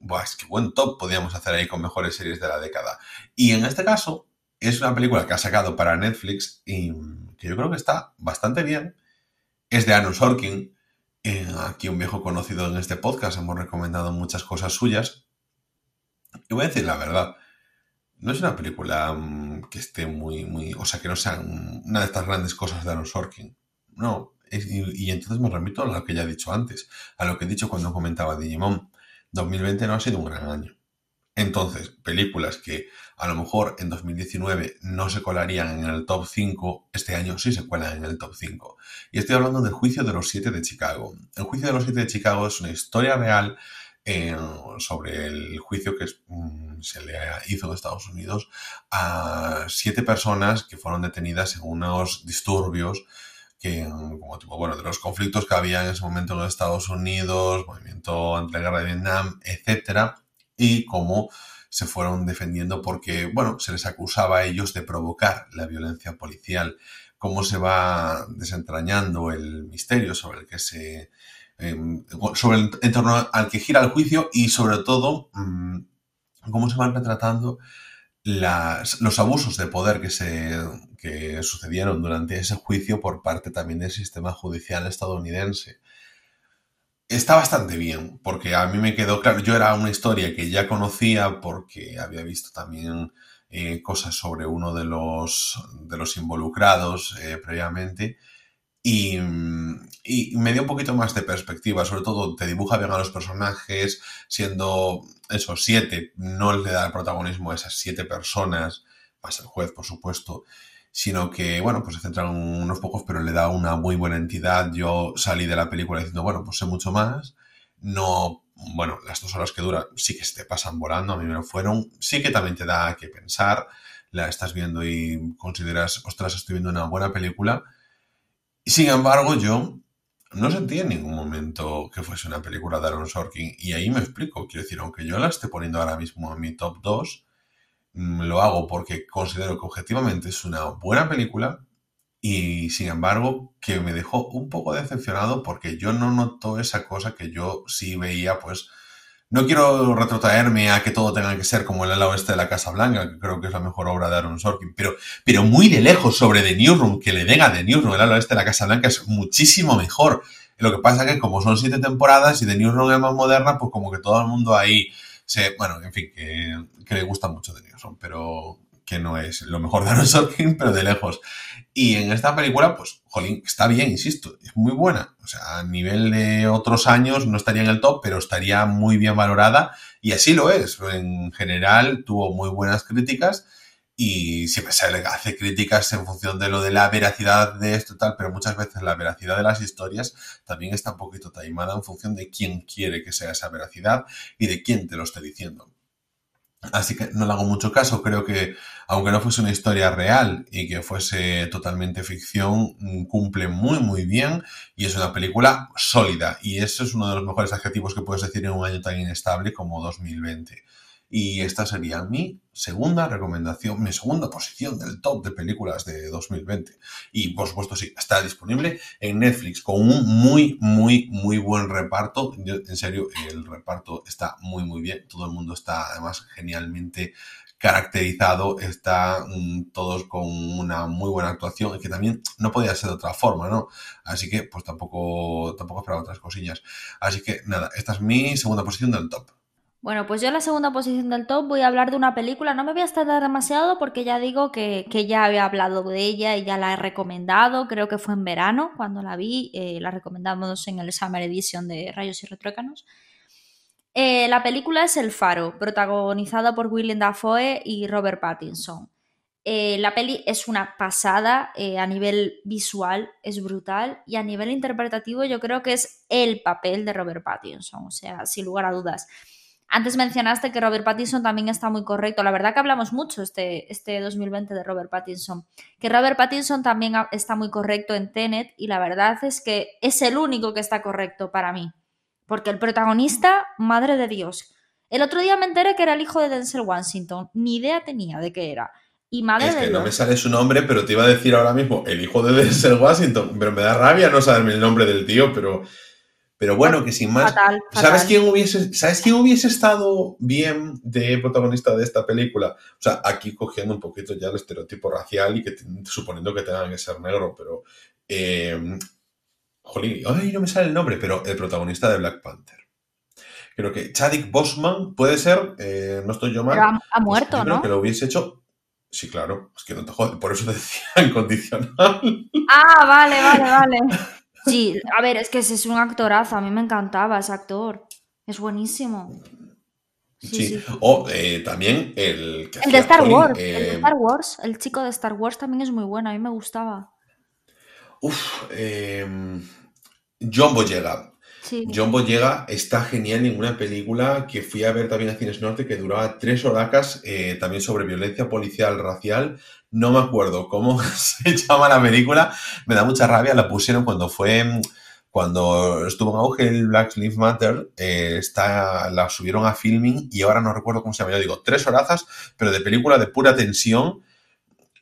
Speaker 2: Buah, es que buen top podríamos hacer ahí con mejores series de la década. Y en este caso, es una película que ha sacado para Netflix y que yo creo que está bastante bien. Es de Aaron Sorkin, eh, aquí un viejo conocido en este podcast, hemos recomendado muchas cosas suyas. Y voy a decir la verdad, no es una película mm, que esté muy, muy, o sea, que no sea una de estas grandes cosas de Aaron Sorkin. No, y, y, entonces me remito a lo que ya he dicho antes, a lo que he dicho cuando comentaba Digimon. 2020 no ha sido un gran año. Entonces, películas que a lo mejor en 2019 no se colarían en el top 5, este año sí se cuelan en el top 5. Y estoy hablando del juicio de los siete de Chicago. El juicio de los siete de Chicago es una historia real sobre el juicio que mm, se le hizo en Estados Unidos a siete personas que fueron detenidas en unos disturbios que, como tipo, bueno, de los conflictos que había en ese momento en los Estados Unidos, movimiento ante la guerra de Vietnam, etcétera, y cómo se fueron defendiendo porque, bueno, se les acusaba a ellos de provocar la violencia policial, cómo se va desentrañando el misterio sobre el que se... Em, sobre el entorno al que gira el juicio y sobre todo mm, cómo se van retratando los abusos de poder que, se, que sucedieron durante ese juicio por parte también del sistema judicial estadounidense. Está bastante bien, porque a mí me quedó claro, yo era una historia que ya conocía porque había visto también eh, cosas sobre uno de los, de los involucrados eh, previamente y, me dio un poquito más de perspectiva, sobre todo te dibuja bien a los personajes, siendo esos siete, no le da el protagonismo a esas siete personas, más el juez, por supuesto, sino que, bueno, pues se centran unos pocos, pero le da una muy buena entidad. Yo salí de la película diciendo, bueno, pues sé mucho más. No, bueno, las dos horas que dura sí que te pasan volando, a mí me lo fueron. Sí que también te da que pensar, la estás viendo y consideras, ostras, estoy viendo una buena película. Y sin embargo, yo no sentí en ningún momento que fuese una película de Aaron Sorkin. Y ahí me explico. Quiero decir, aunque yo la esté poniendo ahora mismo en mi top 2, Mm, lo hago porque considero que objetivamente es una buena película y sin embargo que me dejó un poco decepcionado porque yo no noto esa cosa que yo sí veía pues no quiero retrotraerme a que todo tenga que ser como el ala oeste de la Casa Blanca, que creo que es la mejor obra de Aaron Sorkin, pero, pero muy de lejos sobre The Newsroom, que le den a The Newsroom, el ala oeste de la Casa Blanca es muchísimo mejor. Lo que pasa es que como son siete temporadas y The Newsroom es más moderna, pues como que todo el mundo ahí se, bueno, en fin, que, que le gusta mucho The Newsroom, pero que no es lo mejor de Aaron Sorkin, pero de lejos. Y en esta película, pues, jolín, está bien, insisto, es muy buena. O sea, a nivel de otros años no estaría en el top, pero estaría muy bien valorada. Y así lo es. En general, tuvo muy buenas críticas y siempre se le hace críticas en función de lo de la veracidad de esto y tal, pero muchas veces la veracidad de las historias también está un poquito taimada en función de quién quiere que sea esa veracidad y de quién te lo esté diciendo. Así que no le hago mucho caso, creo que aunque no fuese una historia real y que fuese totalmente ficción, cumple muy muy bien y es una película sólida y eso es uno de los mejores adjetivos que puedes decir en un año tan inestable como 2020. Y esta sería mi segunda recomendación, mi segunda posición del top de películas de 2020. Y por supuesto, sí, está disponible en Netflix con un muy, muy, muy buen reparto. en serio, el reparto está muy, muy bien. Todo el mundo está además genialmente caracterizado, está mm, todos con una muy buena actuación y que también no podía ser de otra forma, ¿no? Así que pues tampoco, tampoco esperaba otras cosillas. Así que nada, esta es mi segunda posición del top.
Speaker 1: Bueno, pues yo en la segunda posición del top voy a hablar de una película. No me voy a estar demasiado porque ya digo que, ya había hablado de ella y ya la he recomendado. Creo que fue en verano cuando la vi. Eh, la recomendamos en el Summer Edition de Rayos y Retrócanos. Eh, la película es El Faro, protagonizada por Willem Dafoe y Robert Pattinson. Eh, la peli es una pasada a nivel visual, es brutal y a nivel interpretativo yo creo que es el papel de Robert Pattinson, o sea, sin lugar a dudas. Antes mencionaste que Robert Pattinson también está muy correcto. La verdad que hablamos mucho este, este 2020 de Robert Pattinson. Que Robert Pattinson también está muy correcto en Tenet y la verdad es que es el único que está correcto para mí. Porque el protagonista, madre de Dios. El otro día me enteré que era el hijo de Denzel Washington. Ni idea tenía de qué era. Y madre
Speaker 2: es
Speaker 1: que
Speaker 2: no me sale su nombre, pero te iba a decir ahora mismo el hijo de Denzel Washington. Pero me da rabia no saberme el nombre del tío, pero pero bueno, que sin más. ¿Sabes quién hubiese, ¿sabes quién hubiese estado bien de protagonista de esta película? O sea, aquí cogiendo un poquito ya el estereotipo racial y que suponiendo que tengan que ser negro, pero. Eh, jolín, ay, no me sale el nombre, pero el protagonista de Black Panther. Creo que Chadwick Bosman puede ser, eh, no estoy yo mal.
Speaker 1: Pero ha, muerto, ¿no?
Speaker 2: Creo que lo hubiese hecho. Sí, claro, es que no te jodas, por eso te decía incondicional.
Speaker 1: Ah, vale, vale, vale. Sí, a ver, es que ese es un actorazo, a mí me encantaba ese actor. Es buenísimo.
Speaker 2: Sí, o eh, también el
Speaker 1: el de Star Wars, el de eh, Star Wars, el chico de Star Wars también es muy bueno, a mí me gustaba.
Speaker 2: Uf, eh, John Boyega. John Boyega está genial en una película que fui a ver también a Cines Norte que duraba tres horacas, eh, también sobre violencia policial racial. No me acuerdo cómo se llama la película, me da mucha rabia, la pusieron cuando fue, cuando estuvo en auge el Black Lives Matter, eh, está, la subieron a filming y ahora no recuerdo cómo se llama, yo digo, tres horazas, pero de película de pura tensión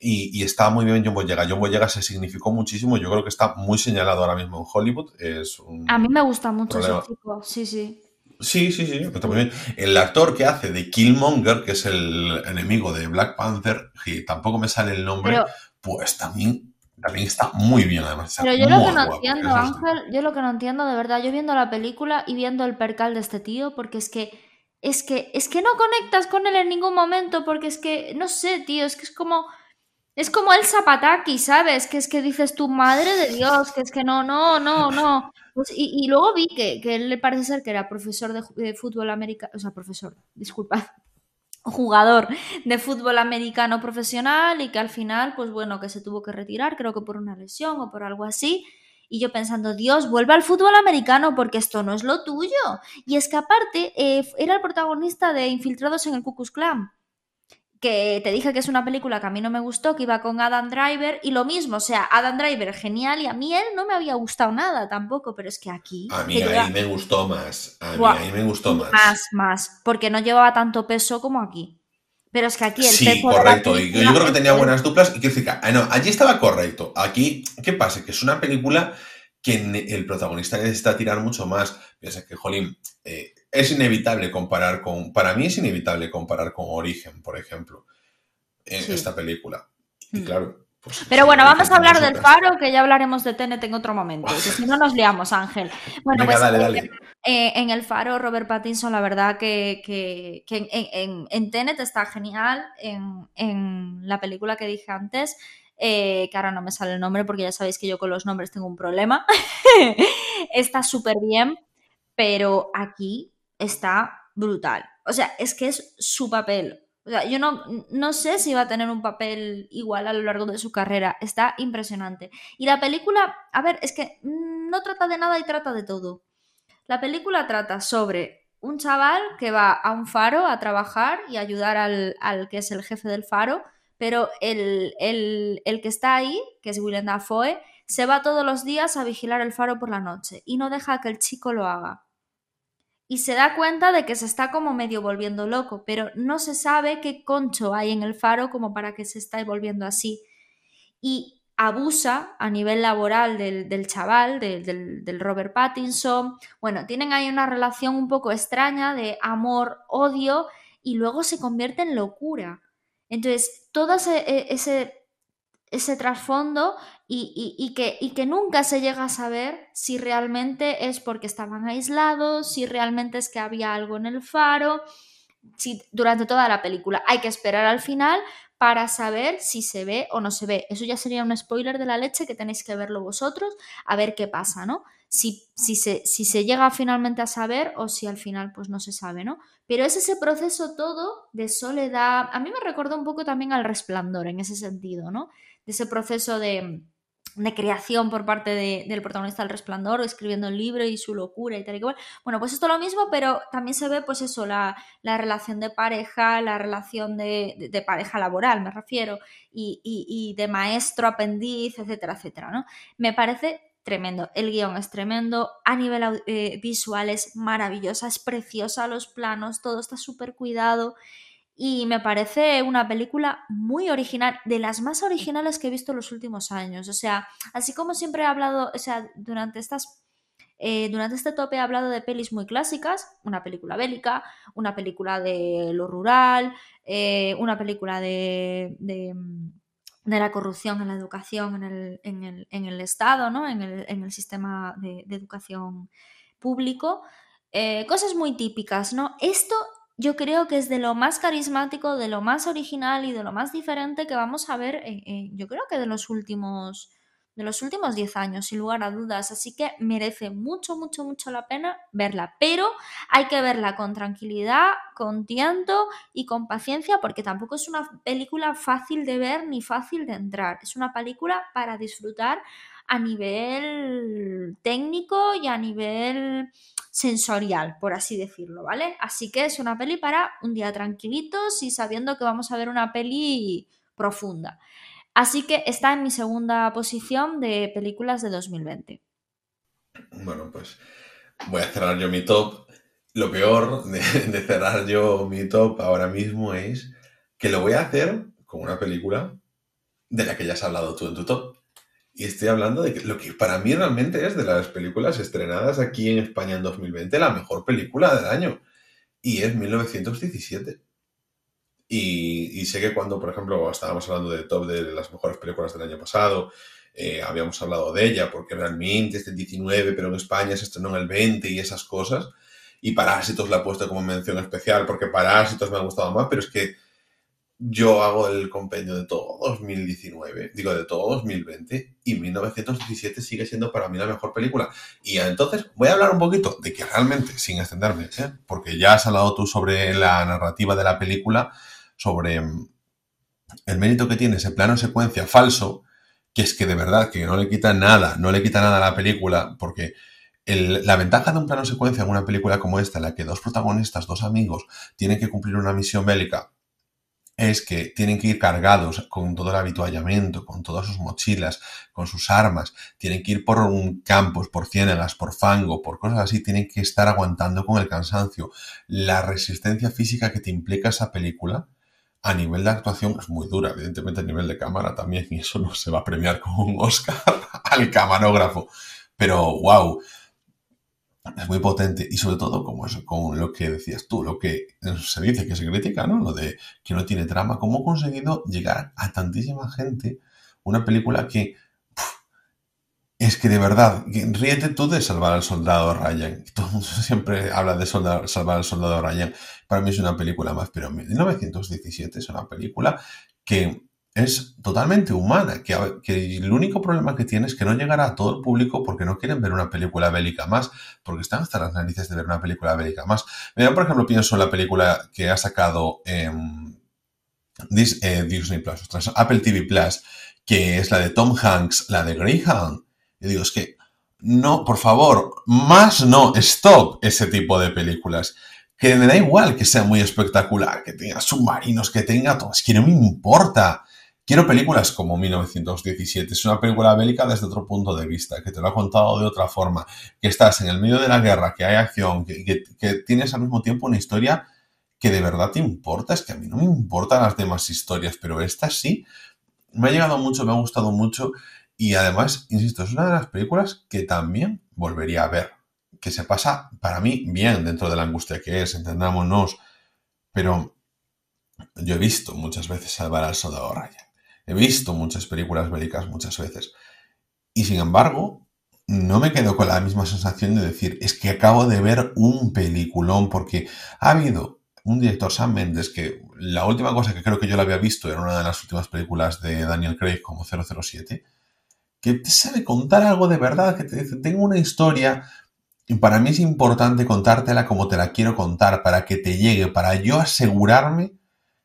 Speaker 2: y, está muy bien John Boyega. John Boyega se significó muchísimo. Yo creo que está muy señalado ahora mismo en Hollywood. Es
Speaker 1: a mí me gusta mucho ese chico. Sí, sí.
Speaker 2: Sí, sí, sí, está muy bien. El actor que hace de Killmonger, que es el enemigo de Black Panther, que tampoco me sale el nombre, pues también, también está muy bien además.
Speaker 1: Pero yo lo que no entiendo, Ángel, yo lo que no entiendo de verdad, yo viendo la película y viendo el percal de este tío, porque es que es que es que no conectas con él en ningún momento, porque es que no sé, tío, es que es como es como el Zapataki, ¿sabes? Que es que dices tu madre de Dios, que es que no, no, no, no. Pues, y, luego vi que, que, él le parece ser que era profesor de, fútbol americano, o sea, profesor, disculpa, jugador de fútbol americano profesional y que al final, pues bueno, que se tuvo que retirar, creo que por una lesión o por algo así. Y yo pensando, Dios, vuelve al fútbol americano porque esto no es lo tuyo. Y es que aparte eh, era el protagonista de Infiltrados en el Ku Klux Klan que te dije que es una película que a mí no me gustó, que iba con Adam Driver, y lo mismo, o sea, Adam Driver genial, y a mí él no me había gustado nada tampoco, pero es que aquí...
Speaker 2: A mí ahí me gustó más, a mí ahí me gustó más.
Speaker 1: Más, más, porque no llevaba tanto peso como aquí. Pero es que aquí el
Speaker 2: sí, correcto. y yo creo que tenía buenas duplas. Y que decir, ah, no, allí estaba correcto. Aquí, ¿qué pasa? Que es una película que el protagonista necesita tirar mucho más. Piensa que, jolín, eh, es inevitable comparar con, para mí es inevitable comparar con Origen, por ejemplo, en esta película. Y hmm. claro, Pues,
Speaker 1: Pero bueno, vamos a hablar del faro, que ya hablaremos de TNT en otro momento. Que si no nos liamos, Ángel. Bueno,
Speaker 2: Venga,
Speaker 1: pues
Speaker 2: dale, dale.
Speaker 1: eh, en el faro, Robert Pattinson, la verdad que, que- que en, en, está genial. En, en la película que dije antes, eh, que ahora no me sale el nombre porque ya sabéis que yo con los nombres tengo un problema, está súper bien, pero aquí está brutal. O sea, es que es su papel. O sea, yo no, no sé si va a tener un papel igual a lo largo de su carrera. Está impresionante. Y la película, a ver, es que mm, no trata de nada y trata de todo. La película trata sobre un chaval que va a un faro a trabajar y ayudar al, al que es el jefe del faro, pero el, el- el que está ahí, que es Willem Dafoe, se va todos los días a vigilar el faro por la noche y no deja que el chico lo haga. Y se da cuenta de que se está como medio volviendo loco, pero no se sabe qué concho hay en el faro como para que se esté volviendo así y abusa a nivel laboral del, chaval, del, Robert Pattinson. Bueno, tienen ahí una relación un poco extraña de amor-odio y luego se convierte en locura. Entonces, todo ese, e- trasfondo y, que, nunca se llega a saber si realmente es porque estaban aislados, si realmente es que había algo en el faro, si durante toda la película hay que esperar al final para saber si se ve o no se ve. Eso ya sería un spoiler de la leche que tenéis que verlo vosotros a ver qué pasa, ¿no? Si, si, se, si se llega finalmente a saber o si al final pues no se sabe, ¿no? Pero es ese proceso todo de soledad. A mí me recordó un poco también al resplandor en ese sentido, ¿no? De ese proceso de, de creación por parte de- del protagonista del resplandor, escribiendo el libro y su locura y tal y cual. Bueno, pues esto es lo mismo, pero también se ve pues eso, la, la relación de pareja, la relación de, de- pareja laboral, me refiero, y, y- y de maestro, aprendiz, etcétera, etcétera, ¿no? Me parece tremendo. El guion es tremendo, a nivel eh, visual es maravillosa, es preciosa, los planos, todo está súper cuidado. Y me parece una película muy original, de las más originales que he visto en los últimos años. O sea, así como siempre he hablado, o sea, durante estas eh, durante este tope he hablado de pelis muy clásicas, una película bélica, una película de lo rural, eh, una película de, de, de la corrupción en la educación en el, en el, en el Estado, ¿no? en, el, en el sistema de, educación público. Eh, cosas muy típicas, ¿no? Esto yo creo que es de lo más carismático, de lo más original y de lo más diferente que vamos a ver, yo creo que de los últimos de los últimos 10 años, sin lugar a dudas. Así que merece mucho, mucho, mucho la pena verla. Pero hay que verla con tranquilidad, con tiento y con paciencia, porque tampoco es una película fácil de ver ni fácil de entrar. Es una película para disfrutar a nivel técnico y a nivel sensorial, por así decirlo, ¿vale? Así que es una peli para un día tranquilitos y sabiendo que vamos a ver una peli profunda. Así que está en mi segunda posición de películas de 2020.
Speaker 2: Bueno, pues voy a cerrar yo mi top. Lo peor de, de cerrar yo mi top ahora mismo es que lo voy a hacer con una película de la que ya has hablado tú en tu top. Y estoy hablando de lo que para mí realmente es de las películas estrenadas aquí en España en 2020 la mejor película del año. Y es 1917. Y, y sé que cuando, por ejemplo, estábamos hablando de top de las mejores películas del año pasado, eh, habíamos hablado de ella porque realmente es del 19, pero en España se estrenó en el 20 y esas cosas. Y Parásitos la he puesto como mención especial porque Parásitos me ha gustado más, pero es que yo hago el compendio de todo 2019, digo de todo 2020, y 1917 sigue siendo para mí la mejor película. Y entonces voy a hablar un poquito de que realmente, sin extenderme, ¿eh? porque ya has hablado tú sobre la narrativa de la película, sobre mm, el mérito que tiene ese plano secuencia falso, que es que de verdad que no le quita nada, no le quita nada a la película, porque la ventaja de un plano secuencia en una película como esta, en la que dos protagonistas, dos amigos, tienen que cumplir una misión bélica, es que tienen que ir cargados con todo el habituallamiento, con todas sus mochilas, con sus armas, tienen que ir por un campos, por ciénagas, por fango, por cosas así, tienen que estar aguantando con el cansancio. La resistencia física que te implica esa película a nivel de actuación es muy dura, evidentemente a nivel de cámara también, y eso no se va a premiar con un Oscar al camarógrafo. Pero wow, es muy potente y sobre todo como eso, con lo que decías tú, lo que se dice que se critica, ¿no? Lo de que no tiene trama, cómo ha conseguido llegar a tantísima gente una película que es que de verdad, ríete tú de salvar al soldado Ryan. Todo el mundo siempre habla de salvar al soldado Ryan. Para mí es una película más, pero 1917 es una película que es totalmente humana, que, el único problema que tiene es que no llegará a todo el público porque no quieren ver una película bélica más, porque están hasta las narices de ver una película bélica más. Mira, por ejemplo, pienso en la película que ha sacado eh, Disney Plus, Apple TV Plus, que es la de Tom Hanks, la de Greyhound yo digo, es que no, por favor, más no, stop ese tipo de películas. Que me da igual que sea muy espectacular, que tenga submarinos, que tenga todo, es que no me importa. Quiero películas como 1917. Es una película bélica desde otro punto de vista, que te lo ha contado de otra forma, que estás en el medio de la guerra, que hay acción, que, tienes al mismo tiempo una historia que de verdad te importa. Es que a mí no me importan las demás historias, pero esta sí. Me ha llegado mucho, me ha gustado mucho y además, insisto, es una de las películas que también volvería a ver. Que se pasa, para mí, bien dentro de la angustia que es, entendámonos. Pero yo he visto muchas veces Salvar al Soldado Ryan. He visto muchas películas bélicas muchas veces. Y sin embargo, no me quedo con la misma sensación de decir, es que acabo de ver un peliculón, porque ha habido un director, Sam Mendes, que la última cosa que creo que yo le había visto era una de las últimas películas de Daniel Craig como 007 que te sabe contar algo de verdad, que te dice, tengo una historia y para mí es importante contártela como te la quiero contar, para que te llegue, para yo asegurarme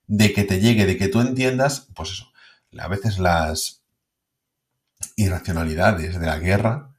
Speaker 2: de que te llegue, de que tú entiendas, pues eso, a veces las irracionalidades de la guerra,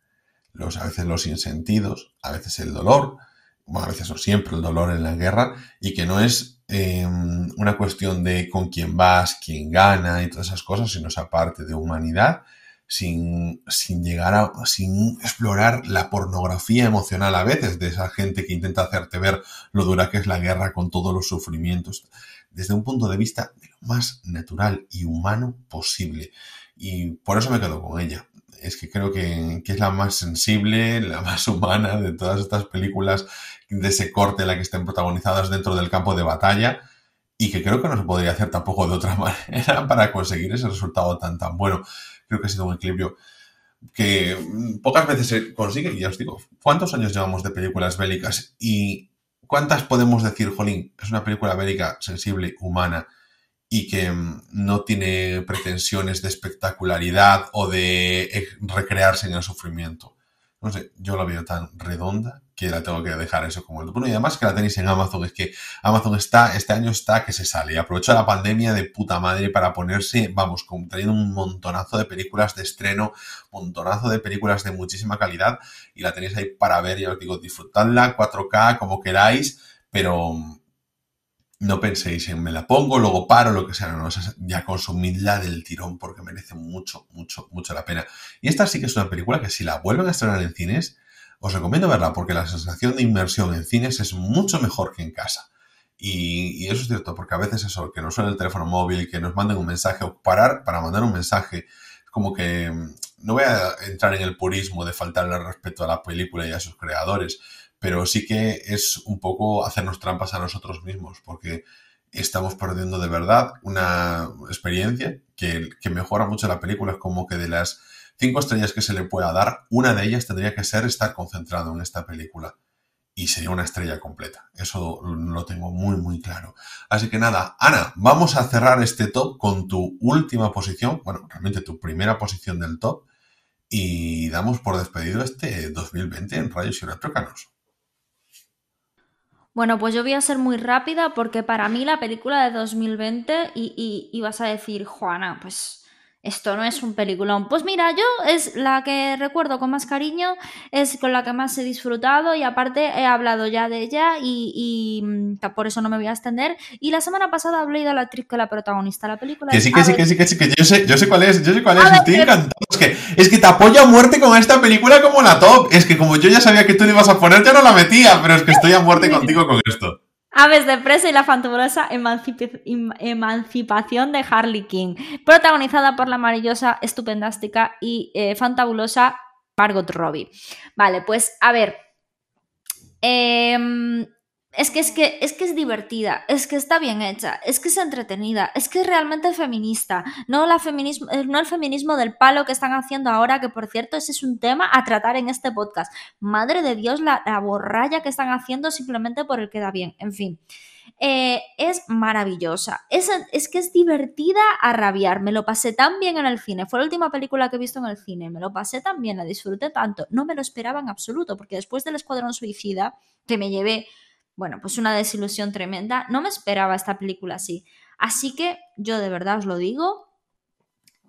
Speaker 2: los, a veces los insentidos, a veces el dolor, bueno, a veces o siempre el dolor en la guerra, y que no es em, una cuestión de con quién vas, quién gana y todas esas cosas, sino esa parte de humanidad sin, sin llegar a, sin explorar la pornografía emocional a veces de esa gente que intenta hacerte ver lo dura que es la guerra con todos los sufrimientos, desde un punto de vista de lo más natural y humano posible. Y por eso me quedo con ella. Es que creo que, que es la más sensible, la más humana de todas estas películas de ese corte, la que estén protagonizadas dentro del campo de batalla y que creo que no se podría hacer tampoco de otra manera para conseguir ese resultado tan tan bueno creo que ha sido un equilibrio que mm, pocas veces se consigue. Y ya os digo, ¿cuántos años llevamos de películas bélicas? Y cuántas podemos decir, Jolín, es una película bélica sensible, humana y que mm, no tiene pretensiones de espectacularidad o de eh, recrearse en el sufrimiento. No sé, yo la veo tan redonda que la tengo que dejar eso como el bueno y además que la tenéis en Amazon es que Amazon está este año está que se sale aprovecha la pandemia de puta madre para ponerse vamos trayendo un montonazo de películas de estreno montonazo de películas de muchísima calidad y la tenéis ahí para ver ya os digo disfrutadla 4K como queráis pero no penséis en me la pongo, luego paro, lo que sea, no, ya consumidla del tirón porque merece mucho, mucho, mucho la pena. Y esta sí que es una película que si la vuelven a estrenar en cines, os recomiendo verla porque la sensación de inmersión en cines es mucho mejor que en casa. Y, eso es cierto, porque a veces eso, que nos suene el teléfono móvil, que nos manden un mensaje o parar para mandar un mensaje, como que mm, no voy a entrar en el purismo de faltarle respeto a la película y a sus creadores, pero sí que es un poco hacernos trampas a nosotros mismos, porque estamos perdiendo de verdad una experiencia que, mejora mucho la película, es como que de las cinco estrellas que se le pueda dar, una de ellas tendría que ser estar concentrado en esta película. Y sería una estrella completa. Eso lo tengo muy, muy claro. Así que nada, Ana, vamos a cerrar este top con tu última posición, bueno, realmente tu primera posición del top, y damos por despedido este 2020 en Rayos y Retrócanos.
Speaker 1: Bueno, pues yo voy a ser muy rápida porque para mí la película de 2020 y, y vas a decir, Juana, pues esto no es un peliculón. Pues mira, yo es la que recuerdo con más cariño, es con la que más he disfrutado y aparte he hablado ya de ella y, mm, por eso no me voy a extender. Y la semana pasada hablé de la actriz que la protagonista de la película.
Speaker 2: Que sí, que sí, que sí, que sí, que yo sé, yo sé cuál es, yo sé cuál es, estoy encantado. Es que, es que te apoyo a muerte con esta película como la top. Es que como yo ya sabía que tú le ibas a poner, ya no la metía, pero es que estoy a muerte contigo con esto.
Speaker 1: Aves de presa y la fantabulosa emancipación de Harley King, protagonizada por la maravillosa, estupendástica y eh, fantabulosa Margot Robbie. Vale, pues a ver. Em, es que es que es que es divertida, es que está bien hecha, es que es entretenida, es que es realmente feminista, no la eh, no el feminismo del palo que están haciendo ahora, que por cierto ese es un tema a tratar en este podcast. Madre de Dios, la, la borralla que están haciendo simplemente por el que da bien. En fin. Eh, es maravillosa. Es, es, que es divertida a rabiar. Me lo pasé tan bien en el cine. Fue la última película que he visto en el cine. Me lo pasé tan bien, la disfruté tanto. No me lo esperaba en absoluto, porque después del Escuadrón Suicida, que me llevé, bueno, pues una desilusión tremenda, no me esperaba esta película así. Así que yo de verdad os lo digo,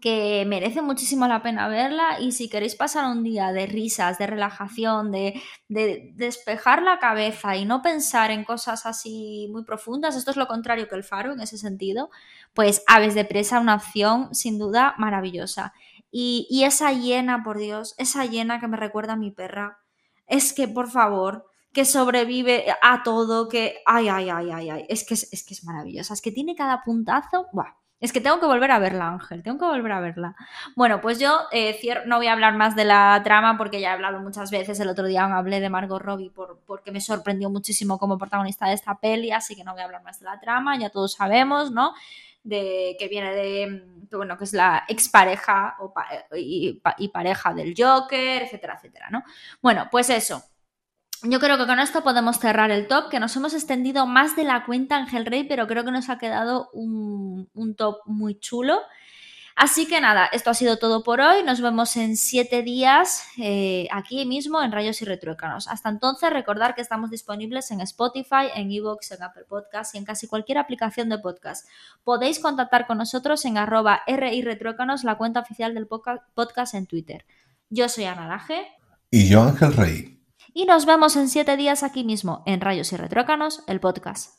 Speaker 1: que merece muchísimo la pena verla y si queréis pasar un día de risas, de relajación, de, despejar la cabeza y no pensar en cosas así muy profundas, esto es lo contrario que el faro en ese sentido, pues Aves de Presa, una opción sin duda maravillosa. Y, y esa hiena, por Dios, esa hiena que me recuerda a mi perra, es que por favor, que sobrevive a todo, que... Ay, ay, ay, ay, ay, es que es, es que es maravillosa, es que tiene cada puntazo, ¡buah! Es que tengo que volver a verla, Ángel, tengo que volver a verla. Bueno, pues yo eh, no voy a hablar más de la trama porque ya he hablado muchas veces. El otro día hablé de Margot Robbie por, porque me sorprendió muchísimo como protagonista de esta peli, así que no voy a hablar más de la trama, ya todos sabemos, ¿no? De que viene de, bueno, que es la expareja y, y pareja del Joker, etcétera, etcétera, ¿no? Bueno, pues eso. Yo creo que con esto podemos cerrar el top, que nos hemos extendido más de la cuenta Ángel Rey, pero creo que nos ha quedado un, top muy chulo. Así que nada, esto ha sido todo por hoy. Nos vemos en siete días eh, aquí mismo en Rayos y Retruécanos. Hasta entonces, recordar que estamos disponibles en Spotify, en Evox, en Apple Podcasts y en casi cualquier aplicación de podcast. Podéis contactar con nosotros en arroba RI Retruécanos, la cuenta oficial del podcast en Twitter. Yo soy Ana Laje.
Speaker 2: Y yo Ángel Rey
Speaker 1: y nos vemos en siete días aquí mismo en Rayos y Retrócanos, el podcast.